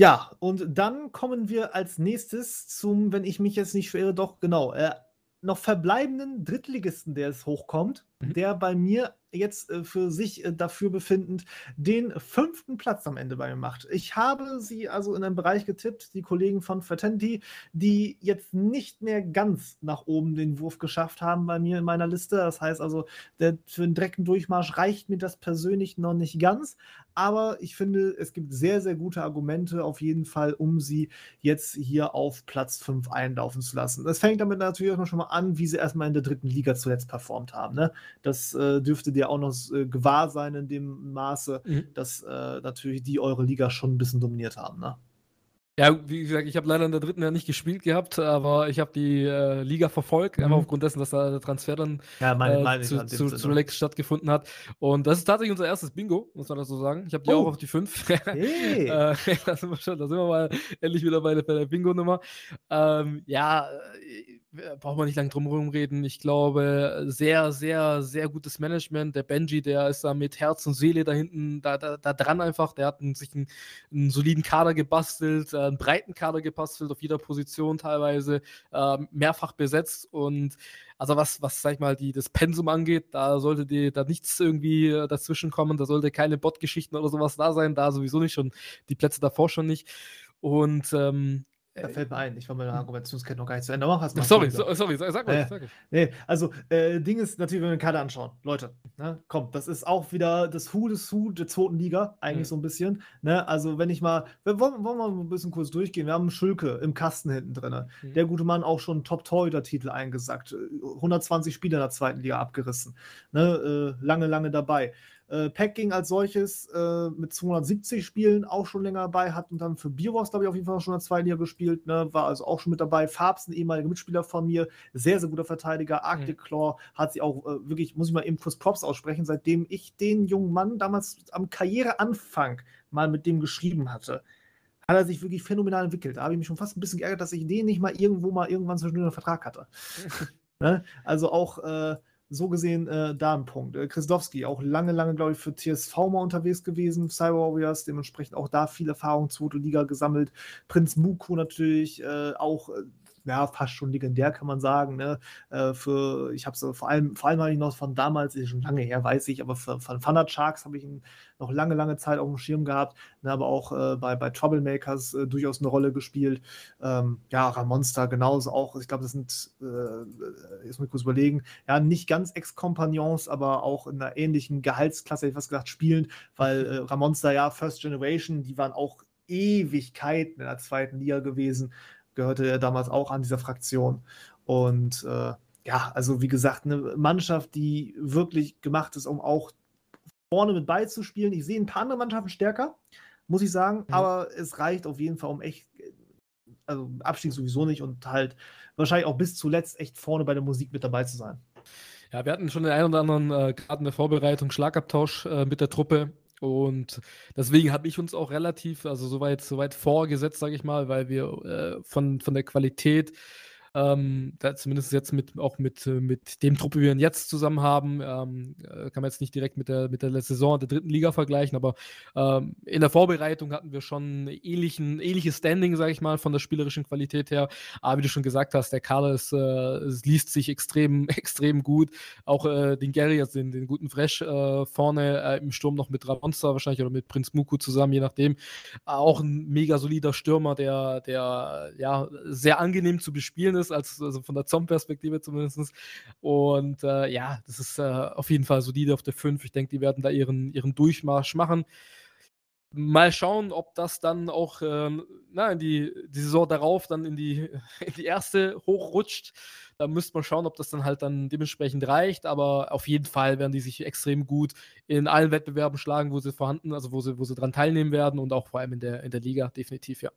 Ja, und dann kommen wir als nächstes zum, wenn ich mich jetzt nicht verirre, doch genau, äh, noch verbleibenden Drittligisten, der es hochkommt. Mhm. der bei mir jetzt äh, für sich äh, dafür befindend den fünften Platz am Ende bei mir macht. Ich habe sie also in einen Bereich getippt, die Kollegen von Fraternity, die jetzt nicht mehr ganz nach oben den Wurf geschafft haben bei mir in meiner Liste. Das heißt also, der, für einen direkten Durchmarsch reicht mir das persönlich noch nicht ganz. Aber ich finde, es gibt sehr, sehr gute Argumente auf jeden Fall, um sie jetzt hier auf Platz 5 einlaufen zu lassen. Das fängt damit natürlich auch schon mal an, wie sie erstmal in der dritten Liga zuletzt performt haben. Ne? Das äh, dürfte dir auch noch äh, gewahr sein in dem Maße, mhm. dass äh, natürlich die eure Liga schon ein bisschen dominiert haben. Ne? Ja, wie gesagt, ich habe leider in der dritten ja nicht gespielt gehabt, aber ich habe die äh, Liga verfolgt, mhm. einfach aufgrund dessen, dass da der Transfer dann ja, meine, äh, meine zu, zu, zu Lex stattgefunden hat. Und das ist tatsächlich unser erstes Bingo, muss man das so sagen. Ich habe die oh. auch auf die 5. Hey. äh, da, sind wir schon, da sind wir mal endlich wieder bei der, bei der Bingo-Nummer. Ähm, ja, braucht man nicht lange drum reden. Ich glaube, sehr, sehr, sehr gutes Management. Der Benji, der ist da mit Herz und Seele da hinten, da, da, da dran einfach. Der hat sich einen, einen, soliden Kader gebastelt, äh, einen breiten Kader gebastelt, auf jeder Position teilweise, äh, mehrfach besetzt. Und also was, was, sag ich mal, die, das Pensum angeht, da sollte die, da nichts irgendwie äh, dazwischen kommen. Da sollte keine Bot-Geschichten oder sowas da sein. Da sowieso nicht schon, die Plätze davor schon nicht. Und ähm, da fällt mir ein, ich war meine Argumentationskette noch gar nicht zu Ende. Mach was, sorry, so, sorry, sag, mal. Äh, sag nee, also, äh, Ding ist natürlich, wenn wir eine Karte anschauen, Leute, ne, komm, das ist auch wieder das Who des Who der zweiten Liga, eigentlich mhm. so ein bisschen. Ne? Also, wenn ich mal, wir wollen, wollen wir mal ein bisschen kurz durchgehen. Wir haben Schülke im Kasten hinten drin. Mhm. Der gute Mann auch schon Top-Torhüter-Titel eingesackt. 120 Spiele in der zweiten Liga abgerissen. Ne? Äh, lange, lange dabei. Äh, Packing als solches äh, mit 270 Spielen auch schon länger dabei, hat und dann für Bierwurst, glaube ich, auf jeden Fall schon in der zweiten Liga gespielt, ne? war also auch schon mit dabei. Farbs, ein ehemaliger Mitspieler von mir, sehr, sehr guter Verteidiger. Arctic mhm. Claw hat sie auch äh, wirklich, muss ich mal eben kurz Props aussprechen, seitdem ich den jungen Mann damals am Karriereanfang mal mit dem geschrieben hatte hat er sich wirklich phänomenal entwickelt. Da habe ich mich schon fast ein bisschen geärgert, dass ich den nicht mal irgendwo mal irgendwann zwischendurch einen Vertrag hatte. ne? Also auch äh, so gesehen äh, da ein Punkt. Äh, Christowski, auch lange, lange, glaube ich, für TSV mal unterwegs gewesen, Cyber Warriors, dementsprechend auch da viel Erfahrung, zweite Liga gesammelt. Prinz Muku natürlich äh, auch äh, ja, fast schon legendär, kann man sagen. Ne? Äh, für, ich habe es vor allem, vor allem habe ich noch von damals, ist schon lange her, weiß ich, aber von Thunder Sharks habe ich ihn noch lange, lange Zeit auf dem Schirm gehabt, ne? aber auch äh, bei, bei Troublemakers äh, durchaus eine Rolle gespielt. Ähm, ja, Ramonster genauso auch. Ich glaube, das sind, äh, jetzt muss ich kurz überlegen, ja, nicht ganz Ex-Kompagnons, aber auch in einer ähnlichen Gehaltsklasse, hätte ich fast gesagt, spielend, weil äh, Ramonster, ja, First Generation, die waren auch Ewigkeiten in der zweiten Liga gewesen gehörte er damals auch an dieser Fraktion. Und äh, ja, also wie gesagt, eine Mannschaft, die wirklich gemacht ist, um auch vorne mit beizuspielen. Ich sehe ein paar andere Mannschaften stärker, muss ich sagen, mhm. aber es reicht auf jeden Fall, um echt, also Abstieg sowieso nicht und halt wahrscheinlich auch bis zuletzt echt vorne bei der Musik mit dabei zu sein. Ja, wir hatten schon den einen oder anderen äh, gerade in der Vorbereitung Schlagabtausch äh, mit der Truppe. Und deswegen habe ich uns auch relativ, also soweit, soweit vorgesetzt, sage ich mal, weil wir äh, von, von der Qualität ähm, da zumindest jetzt mit, auch mit, äh, mit dem Truppe, wie wir ihn jetzt zusammen haben, ähm, äh, kann man jetzt nicht direkt mit der, mit der Saison der dritten Liga vergleichen, aber ähm, in der Vorbereitung hatten wir schon ähnlichen, ähnliches Standing, sage ich mal, von der spielerischen Qualität her. Aber wie du schon gesagt hast, der Kader ist, äh, es liest sich extrem, extrem gut. Auch äh, den Gary, also den, den guten Fresh äh, vorne äh, im Sturm noch mit Ramonster wahrscheinlich oder mit Prinz Muku zusammen, je nachdem. Auch ein mega solider Stürmer, der, der ja sehr angenehm zu bespielen ist ist, als, also von der Zombie-Perspektive zumindest. Und äh, ja, das ist äh, auf jeden Fall solide auf der 5. Ich denke, die werden da ihren, ihren Durchmarsch machen. Mal schauen, ob das dann auch ähm, na, in die, die Saison darauf dann in die, in die erste hochrutscht. Da müsste man schauen, ob das dann halt dann dementsprechend reicht. Aber auf jeden Fall werden die sich extrem gut in allen Wettbewerben schlagen, wo sie vorhanden, also wo sie, wo sie dran teilnehmen werden und auch vor allem in der, in der Liga, definitiv, ja.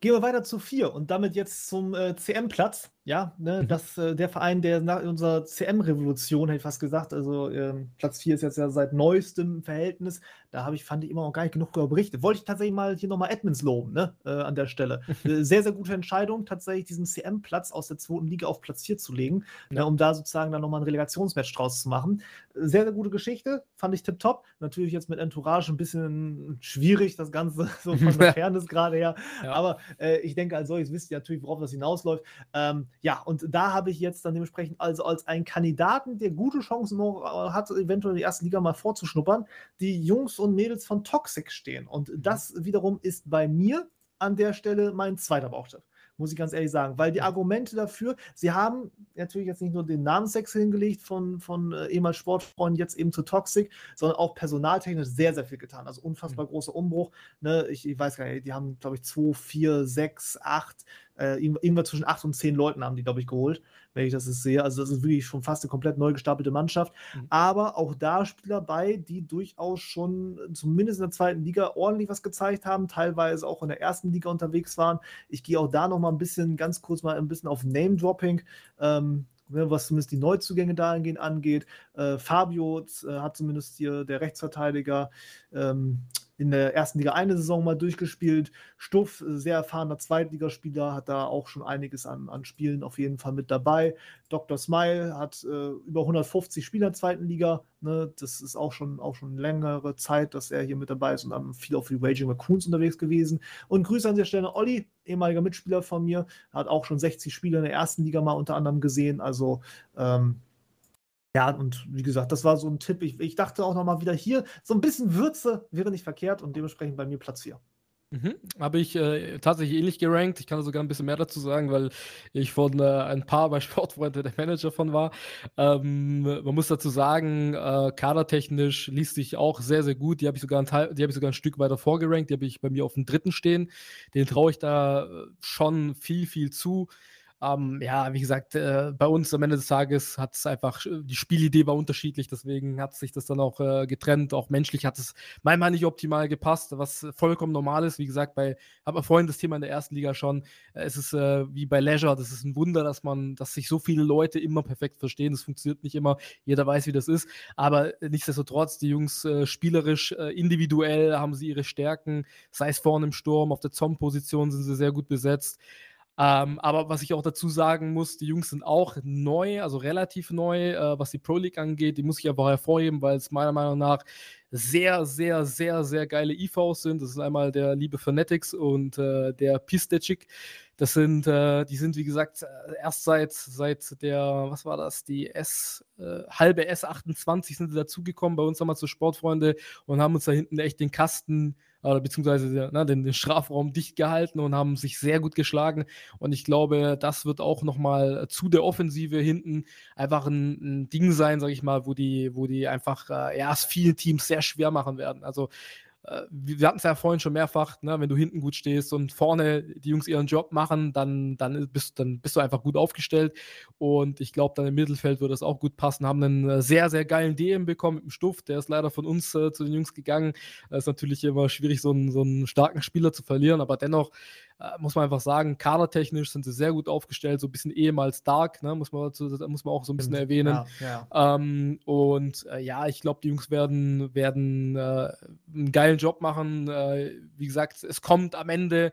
Gehen wir weiter zu vier und damit jetzt zum äh, CM-Platz. Ja, ne, mhm. das, äh, der Verein, der nach unserer CM-Revolution, hätte ich fast gesagt, also ähm, Platz 4 ist jetzt ja seit neuestem Verhältnis. Da habe ich, fand ich immer noch gar nicht genug darüber berichtet. Wollte ich tatsächlich mal hier nochmal Edmonds loben, ne, äh, an der Stelle. Äh, sehr, sehr gute Entscheidung, tatsächlich diesen CM-Platz aus der zweiten Liga auf Platz 4 zu legen, ja. ne, um da sozusagen dann nochmal ein Relegationsmatch draus zu machen. Sehr, sehr gute Geschichte, fand ich tipptopp. Natürlich jetzt mit Entourage ein bisschen schwierig, das Ganze so von der Fairness gerade her. Ja. Aber äh, ich denke, als solches wisst ihr natürlich, worauf das hinausläuft. Ähm, ja, und da habe ich jetzt dann dementsprechend also als einen Kandidaten, der gute Chancen hat, eventuell die erste Liga mal vorzuschnuppern, die Jungs und Mädels von Toxic stehen. Und mhm. das wiederum ist bei mir an der Stelle mein zweiter Bauchtipp muss ich ganz ehrlich sagen. Weil die Argumente dafür, sie haben natürlich jetzt nicht nur den Namenswechsel hingelegt von, von äh, ehemals Sportfreunden jetzt eben zu Toxic, sondern auch personaltechnisch sehr, sehr viel getan. Also unfassbar mhm. großer Umbruch. Ne? Ich, ich weiß gar nicht, die haben, glaube ich, 2, 4, 6, 8 äh, irgendwann zwischen acht und zehn Leuten haben die, glaube ich, geholt, wenn ich das jetzt sehe. Also das ist wirklich schon fast eine komplett neu gestapelte Mannschaft. Mhm. Aber auch da Spieler bei, die durchaus schon zumindest in der zweiten Liga ordentlich was gezeigt haben, teilweise auch in der ersten Liga unterwegs waren. Ich gehe auch da noch mal ein bisschen, ganz kurz mal ein bisschen auf Name-Dropping. Ähm, ne, was zumindest die Neuzugänge dahingehend angeht. Äh, Fabio äh, hat zumindest hier der Rechtsverteidiger ähm, in der ersten Liga eine Saison mal durchgespielt. Stuff, sehr erfahrener Zweitligaspieler, hat da auch schon einiges an, an Spielen auf jeden Fall mit dabei. Dr. Smile hat äh, über 150 Spieler in der zweiten Liga. Ne? Das ist auch schon, auch schon längere Zeit, dass er hier mit dabei ist und dann viel auf die Raging Raccoons unterwegs gewesen. Und Grüße an der Stelle Olli, ehemaliger Mitspieler von mir, hat auch schon 60 Spiele in der ersten Liga mal unter anderem gesehen. Also ähm, ja, und wie gesagt, das war so ein Tipp. Ich, ich dachte auch nochmal wieder hier, so ein bisschen Würze wäre nicht verkehrt und dementsprechend bei mir Platz 4. Mhm. Habe ich äh, tatsächlich ähnlich gerankt. Ich kann sogar ein bisschen mehr dazu sagen, weil ich von äh, ein paar bei Sportfreunde der Manager von war. Ähm, man muss dazu sagen, äh, kadertechnisch liest sich auch sehr, sehr gut. Die habe ich, hab ich sogar ein Stück weiter vorgerankt. Die habe ich bei mir auf dem dritten stehen. Den traue ich da äh, schon viel, viel zu. Ähm, ja, wie gesagt, äh, bei uns am Ende des Tages hat es einfach, äh, die Spielidee war unterschiedlich, deswegen hat sich das dann auch äh, getrennt. Auch menschlich hat es manchmal nicht optimal gepasst, was vollkommen normal ist. Wie gesagt, bei, haben wir vorhin das Thema in der ersten Liga schon, äh, es ist äh, wie bei Leisure, das ist ein Wunder, dass man, dass sich so viele Leute immer perfekt verstehen. Das funktioniert nicht immer, jeder weiß, wie das ist. Aber nichtsdestotrotz, die Jungs äh, spielerisch, individuell haben sie ihre Stärken, sei es vorne im Sturm, auf der Zom-Position sind sie sehr gut besetzt. Ähm, aber was ich auch dazu sagen muss, die Jungs sind auch neu, also relativ neu, äh, was die Pro League angeht. Die muss ich einfach hervorheben, weil es meiner Meinung nach sehr, sehr, sehr, sehr geile IVs sind. Das ist einmal der liebe Fanatics und äh, der Pistechik. Das sind, äh, die sind, wie gesagt, äh, erst seit, seit der, was war das, die S, äh, halbe S28 sind sie dazugekommen bei uns damals zu Sportfreunde und haben uns da hinten echt den Kasten oder beziehungsweise na, den, den, Strafraum dicht gehalten und haben sich sehr gut geschlagen. Und ich glaube, das wird auch nochmal zu der Offensive hinten einfach ein, ein Ding sein, sage ich mal, wo die, wo die einfach äh, ja, es vielen Teams sehr schwer machen werden. Also wir hatten es ja vorhin schon mehrfach, ne, wenn du hinten gut stehst und vorne die Jungs ihren Job machen, dann, dann, bist, dann bist du einfach gut aufgestellt. Und ich glaube, dann im Mittelfeld wird das auch gut passen. Haben einen äh, sehr, sehr geilen DM bekommen mit dem Stuft. Der ist leider von uns äh, zu den Jungs gegangen. Es ist natürlich immer schwierig, so einen, so einen starken Spieler zu verlieren, aber dennoch äh, muss man einfach sagen, kadertechnisch sind sie sehr gut aufgestellt, so ein bisschen ehemals Dark, ne, muss, man dazu, muss man auch so ein bisschen erwähnen. Ja, ja. Ähm, und äh, ja, ich glaube, die Jungs werden, werden äh, einen geilen Job machen. Äh, wie gesagt, es kommt am Ende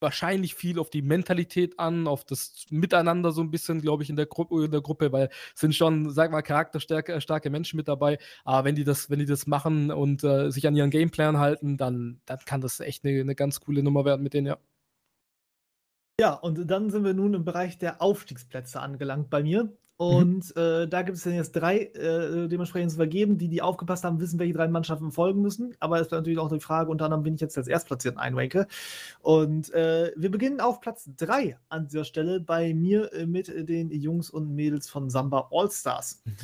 wahrscheinlich viel auf die Mentalität an, auf das Miteinander so ein bisschen, glaube ich, in der, Gru in der Gruppe, weil es sind schon, sag mal, charakterstarke starke Menschen mit dabei. Aber wenn die das, wenn die das machen und äh, sich an ihren Gameplan halten, dann, dann kann das echt eine, eine ganz coole Nummer werden mit denen, ja. Ja, und dann sind wir nun im Bereich der Aufstiegsplätze angelangt bei mir. Mhm. Und mhm. äh, da gibt es dann jetzt drei äh, dementsprechend zu vergeben. Die, die aufgepasst haben, wissen, welche drei Mannschaften folgen müssen. Aber es ist natürlich auch die Frage, unter anderem, wen ich jetzt als Erstplatzierten einranke. Und äh, wir beginnen auf Platz 3 an dieser Stelle bei mir äh, mit den Jungs und Mädels von Samba All-Stars. Mhm.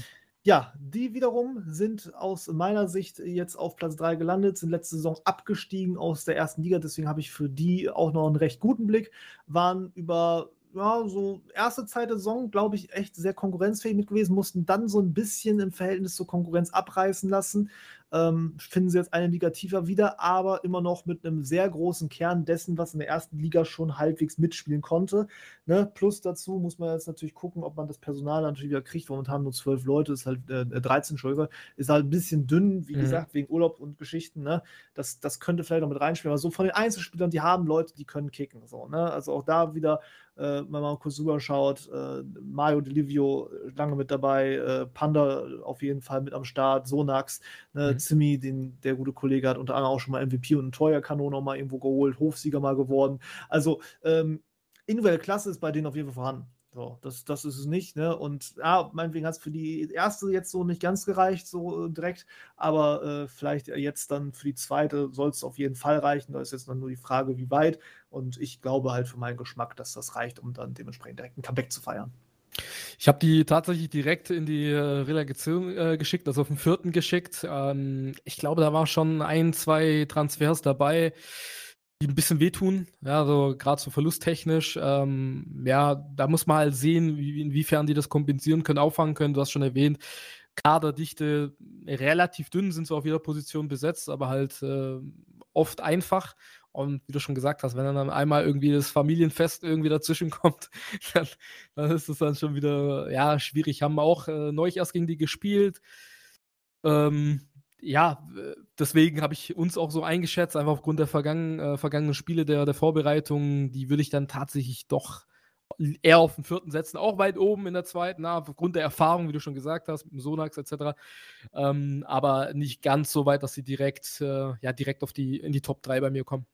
Ja, die wiederum sind aus meiner Sicht jetzt auf Platz 3 gelandet, sind letzte Saison abgestiegen aus der ersten Liga, deswegen habe ich für die auch noch einen recht guten Blick, waren über ja, so erste Zeit der Saison, glaube ich, echt sehr konkurrenzfähig mit gewesen, mussten dann so ein bisschen im Verhältnis zur Konkurrenz abreißen lassen. Ähm, finden sie jetzt eine Liga tiefer wieder, aber immer noch mit einem sehr großen Kern dessen, was in der ersten Liga schon halbwegs mitspielen konnte. Ne? Plus dazu muss man jetzt natürlich gucken, ob man das Personal natürlich wieder kriegt. Momentan nur zwölf Leute, ist halt äh, 13 Entschuldigung, ist halt ein bisschen dünn, wie mhm. gesagt, wegen Urlaub und Geschichten. Ne? Das, das könnte vielleicht noch mit reinspielen. Aber so von den Einzelspielern, die haben Leute, die können kicken. So, ne? Also auch da wieder äh, wenn man mal kurz rüber schaut, äh, Mario Delivio äh, lange mit dabei, äh, Panda auf jeden Fall mit am Start, Sonax, ne, mhm. Zimmy, den der gute Kollege hat unter anderem auch schon mal MVP und einen Torjahrkanon noch mal irgendwo geholt, Hofsieger mal geworden. Also ähm, individuelle Klasse ist bei denen auf jeden Fall vorhanden. So, das, das ist es nicht, ne? Und ja, meinetwegen hat es für die erste jetzt so nicht ganz gereicht, so äh, direkt, aber äh, vielleicht jetzt dann für die zweite soll es auf jeden Fall reichen. Da ist jetzt nur die Frage, wie weit. Und ich glaube halt für meinen Geschmack, dass das reicht, um dann dementsprechend direkt ein Comeback zu feiern. Ich habe die tatsächlich direkt in die äh, Relegation äh, geschickt, also auf den vierten geschickt. Ähm, ich glaube, da war schon ein, zwei Transfers dabei die ein bisschen wehtun, ja, so gerade so verlusttechnisch. Ähm, ja, da muss man halt sehen, wie, inwiefern die das kompensieren können, auffangen können. Du hast schon erwähnt, Kaderdichte relativ dünn, sind so auf jeder Position besetzt, aber halt äh, oft einfach. Und wie du schon gesagt hast, wenn dann einmal irgendwie das Familienfest irgendwie dazwischen kommt, dann, dann ist es dann schon wieder ja, schwierig. Haben auch äh, neulich erst gegen die gespielt. Ähm, ja, deswegen habe ich uns auch so eingeschätzt, einfach aufgrund der vergangen, äh, vergangenen Spiele der, der Vorbereitung, die würde ich dann tatsächlich doch eher auf den vierten setzen, auch weit oben in der zweiten, na, aufgrund der Erfahrung, wie du schon gesagt hast, mit dem Sonax etc. Ähm, aber nicht ganz so weit, dass sie direkt, äh, ja, direkt auf die, in die Top 3 bei mir kommen.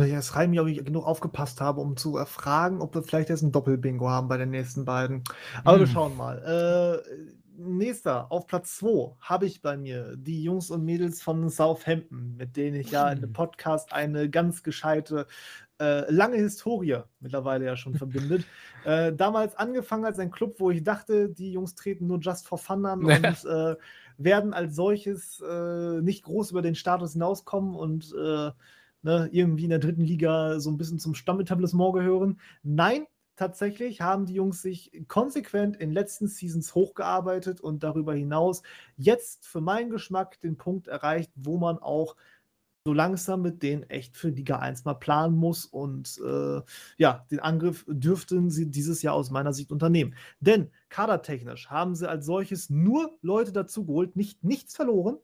Jetzt rein ob ich genug aufgepasst habe, um zu erfragen, ob wir vielleicht jetzt ein Doppelbingo haben bei den nächsten beiden. Aber hm. wir schauen mal. Äh, nächster, auf Platz 2 habe ich bei mir die Jungs und Mädels von Southampton, mit denen ich ja in dem hm. Podcast eine ganz gescheite, äh, lange Historie mittlerweile ja schon verbindet. Äh, damals angefangen als ein Club, wo ich dachte, die Jungs treten nur just for fun an und äh, werden als solches äh, nicht groß über den Status hinauskommen und äh, ne, irgendwie in der dritten Liga so ein bisschen zum Stammetablissement gehören. Nein, tatsächlich haben die Jungs sich konsequent in letzten Seasons hochgearbeitet und darüber hinaus jetzt für meinen Geschmack den Punkt erreicht, wo man auch so langsam mit denen echt für Liga 1 mal planen muss. Und äh, ja, den Angriff dürften sie dieses Jahr aus meiner Sicht unternehmen. Denn kadertechnisch haben sie als solches nur Leute dazugeholt, nicht nichts verloren.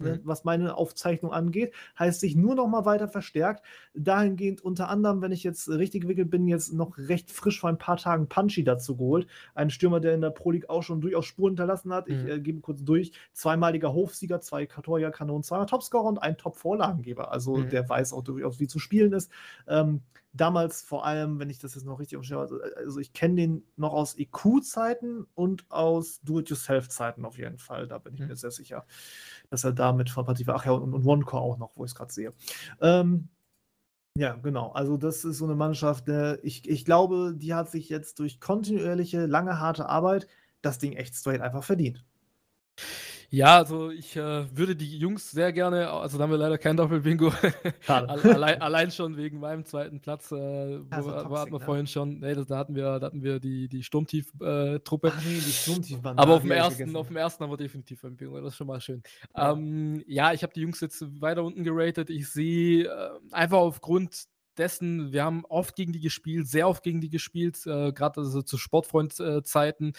Ne, mhm. was meine Aufzeichnung angeht, heißt sich nur noch mal weiter verstärkt. Dahingehend unter anderem, wenn ich jetzt richtig gewickelt bin, jetzt noch recht frisch vor ein paar Tagen Punchy dazu geholt. Ein Stürmer, der in der Pro League auch schon durchaus Spuren hinterlassen hat. Mhm. Ich äh, gebe kurz durch. Zweimaliger Hofsieger, zwei Torjäger-Kanonen, zwei Topscorer und ein Top-Vorlagengeber. Also mhm. der weiß auch durchaus, wie zu spielen ist. Ähm, damals vor allem, wenn ich das jetzt noch richtig umstelle, also, also ich kenne den noch aus EQ-Zeiten und aus Do-it-yourself-Zeiten auf jeden Fall. Da bin ich mhm. mir sehr sicher, dass er damit von Partie war. Ach ja, und, und OneCore auch noch, wo ich es gerade sehe. Ähm, ja, genau. Also das ist so eine Mannschaft, der, ich, ich glaube, die hat sich jetzt durch kontinuierliche, lange, harte Arbeit das Ding echt straight einfach verdient. Ja, also ich äh, würde die Jungs sehr gerne, also da haben wir leider kein Doppelbingo, allein, allein schon wegen meinem zweiten Platz, äh, wo, also toxic, hatten wir ne? vorhin schon, nee, das, da hatten wir, da hatten wir die, die Sturmtief-Truppe. Äh, nee, die Sturmtief-Bande. Aber auf dem, ersten, auf dem ersten haben wir definitiv ein Bingo, das ist schon mal schön. Ja, ähm, ja ich habe die Jungs jetzt weiter unten geratet. Ich sehe äh, einfach aufgrund dessen, wir haben oft gegen die gespielt, sehr oft gegen die gespielt, äh, gerade also zu Sportfreund-Zeiten.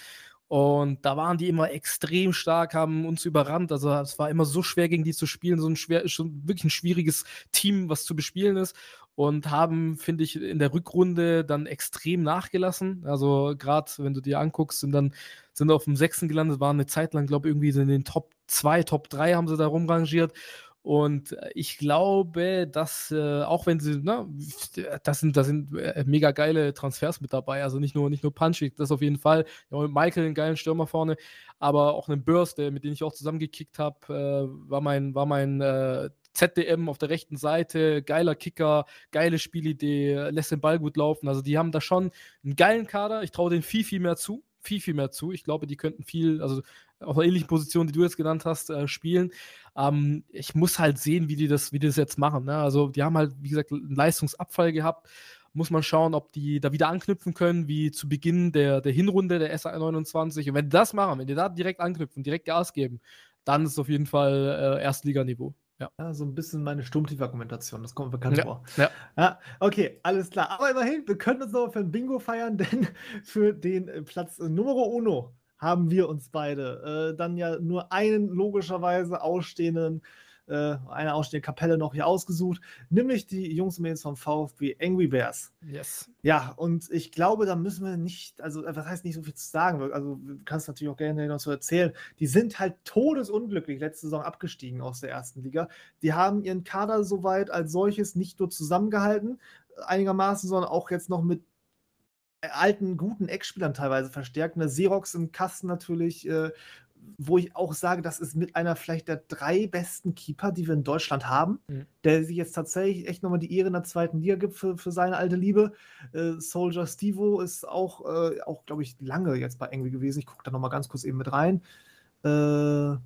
Und da waren die immer extrem stark, haben uns überrannt. Also es war immer so schwer, gegen die zu spielen. So ein schwer, schon wirklich ein schwieriges Team, was zu bespielen ist. Und haben, finde ich, in der Rückrunde dann extrem nachgelassen. Also gerade, wenn du dir anguckst, sind dann sind auf dem sechsten gelandet, waren eine Zeit lang, glaube ich, irgendwie in den Top 2, Top 3 haben sie da rumrangiert. Und äh, ich glaube, dass, äh, auch wenn sie, na, das sind, das sind äh, mega geile Transfers mit dabei. Also nicht nur, nicht nur Punchy, das auf jeden Fall. Ja, mit Michael, einen geilen Stürmer vorne, aber auch einen Burst, der, mit dem ich auch zusammengekickt habe, äh, war mein, war mein äh, ZDM auf der rechten Seite, geiler Kicker, geile Spielidee, lässt den Ball gut laufen. Also die haben da schon einen geilen Kader. Ich traue denen viel, viel mehr zu viel, viel mehr zu. Ich glaube, die könnten viel, also auf einer ähnlichen Position, die du jetzt genannt hast, äh, spielen. Ähm, ich muss halt sehen, wie die das, wie die das jetzt machen. Ne? Also, die haben halt, wie gesagt, einen Leistungsabfall gehabt. Muss man schauen, ob die da wieder anknüpfen können, wie zu Beginn der, der Hinrunde der SA 29. Und wenn die das machen, wenn die da direkt anknüpfen, direkt Gas geben, dann ist es auf jeden Fall äh, Erstliganiveau. Ja. ja. so ein bisschen meine Sturmtief-Argumentation, das kommt bekannt ja. vor. Ja. ja. Okay, alles klar. Aber immerhin, wir können uns noch für ein Bingo feiern, denn für den äh, Platz Numero Uno haben wir uns beide äh, dann ja nur einen logischerweise ausstehenden äh, eine ausstehende Kapelle noch hier ausgesucht, nämlich die Jungs und Mädels vom VfB Angry Bears. Yes. Ja, und ich glaube, da müssen wir nicht, also äh, was heißt nicht so viel zu sagen, also du kannst natürlich auch gerne noch so erzählen, die sind halt todesunglücklich letzte Saison abgestiegen aus der ersten Liga. Die haben ihren Kader soweit als solches nicht nur zusammengehalten, einigermaßen, sondern auch jetzt noch mit alten, guten Eckspielern teilweise verstärkt. Eine Serox im Kasten natürlich, äh, wo ich auch sage, das ist mit einer vielleicht der drei besten Keeper, die wir in Deutschland haben, mhm. der sich jetzt tatsächlich echt nochmal die Ehre in der zweiten Liga gibt für, für seine alte Liebe. Äh, Soldier Stevo ist auch, äh, auch glaube ich, lange jetzt bei Engel gewesen. Ich gucke da nochmal ganz kurz eben mit rein. Äh,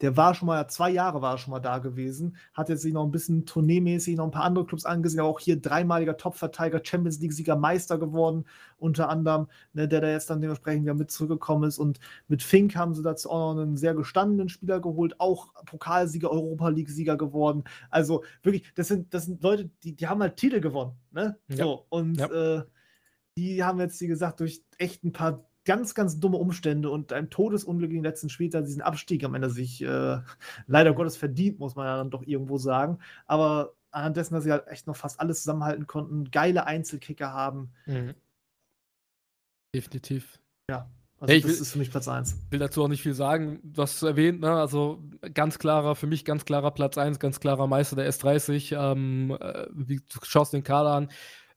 der war schon mal, zwei Jahre war er schon mal da gewesen, hat jetzt sich noch ein bisschen tourneemäßig noch ein paar andere Clubs angesehen, aber auch hier dreimaliger Topverteidiger, Champions League-Sieger, Meister geworden, unter anderem, ne, der da jetzt dann dementsprechend wieder mit zurückgekommen ist. Und mit Fink haben sie dazu auch noch einen sehr gestandenen Spieler geholt, auch Pokalsieger, Europa League-Sieger geworden. Also wirklich, das sind, das sind Leute, die, die haben halt Titel gewonnen. Ne? Ja. So, und ja. äh, die haben jetzt, wie gesagt, durch echt ein paar ganz, ganz dumme Umstände und ein Todesunglück in den letzten Spieltag diesen Abstieg am Ende sich äh, leider Gottes verdient, muss man ja dann doch irgendwo sagen. Aber anhand dessen, dass sie halt echt noch fast alles zusammenhalten konnten, geile Einzelkicker haben. Mhm. Definitiv. Ja. Also hey, das will, ist für mich Platz 1. will dazu auch nicht viel sagen. Du hast es erwähnt, ne? Also ganz klarer, für mich ganz klarer Platz 1, ganz klarer Meister der S30. Ähm, äh, du schaust den Kader an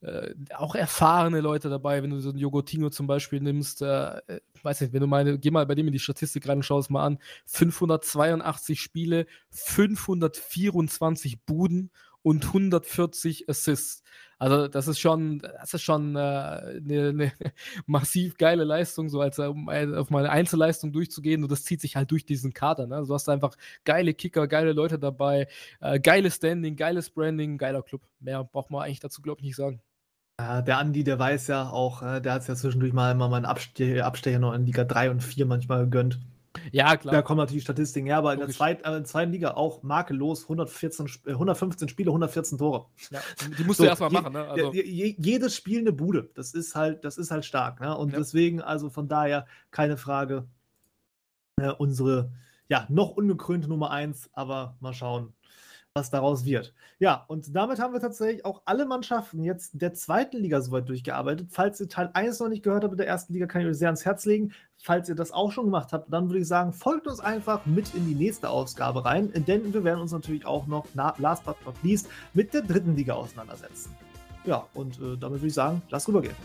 äh, auch erfahrene Leute dabei, wenn du so einen Jogotino zum Beispiel nimmst, äh, äh, weiß nicht, wenn du meine, geh mal bei dem in die Statistik rein und schau es mal an, 582 Spiele, 524 Buden und 140 Assists. Also das ist schon, das ist schon eine äh, ne, ne massiv geile Leistung, so als um auf meine Einzelleistung durchzugehen. Und das zieht sich halt durch diesen Kader. Ne? Du hast einfach geile Kicker, geile Leute dabei, äh, geiles Standing, geiles Branding, geiler Club. Mehr braucht man eigentlich dazu, glaube ich, nicht sagen. Ja, der Andi, der weiß ja auch, äh, der hat es ja zwischendurch mal immer mal einen Abste Abstecher noch in Liga 3 und 4 manchmal gegönnt. Ja, klar. Da kommen natürlich Statistiken her, aber in der, zweit, äh, zweiten Liga auch makellos 114, 115 Spiele, 114 Tore. Ja, die musst so, du erstmal machen, ne? Also. Je, jedes Spiel eine Bude. Das ist halt, das ist halt stark. Ne? Und ja. deswegen, also von daher, keine Frage, äh, unsere ja, noch ungekrönte Nummer 1, aber mal schauen, was daraus wird. Ja, und damit haben wir tatsächlich auch alle Mannschaften jetzt der zweiten Liga soweit durchgearbeitet. Falls ihr Teil 1 noch nicht gehört habt der ersten Liga, kann ich euch sehr ans Herz legen. Falls ihr das auch schon gemacht habt, dann würde ich sagen, folgt uns einfach mit in die nächste Ausgabe rein, denn wir werden uns natürlich auch noch, last but not least, mit der dritten Liga auseinandersetzen. Ja, und äh, damit würde ich sagen, lass rübergehen.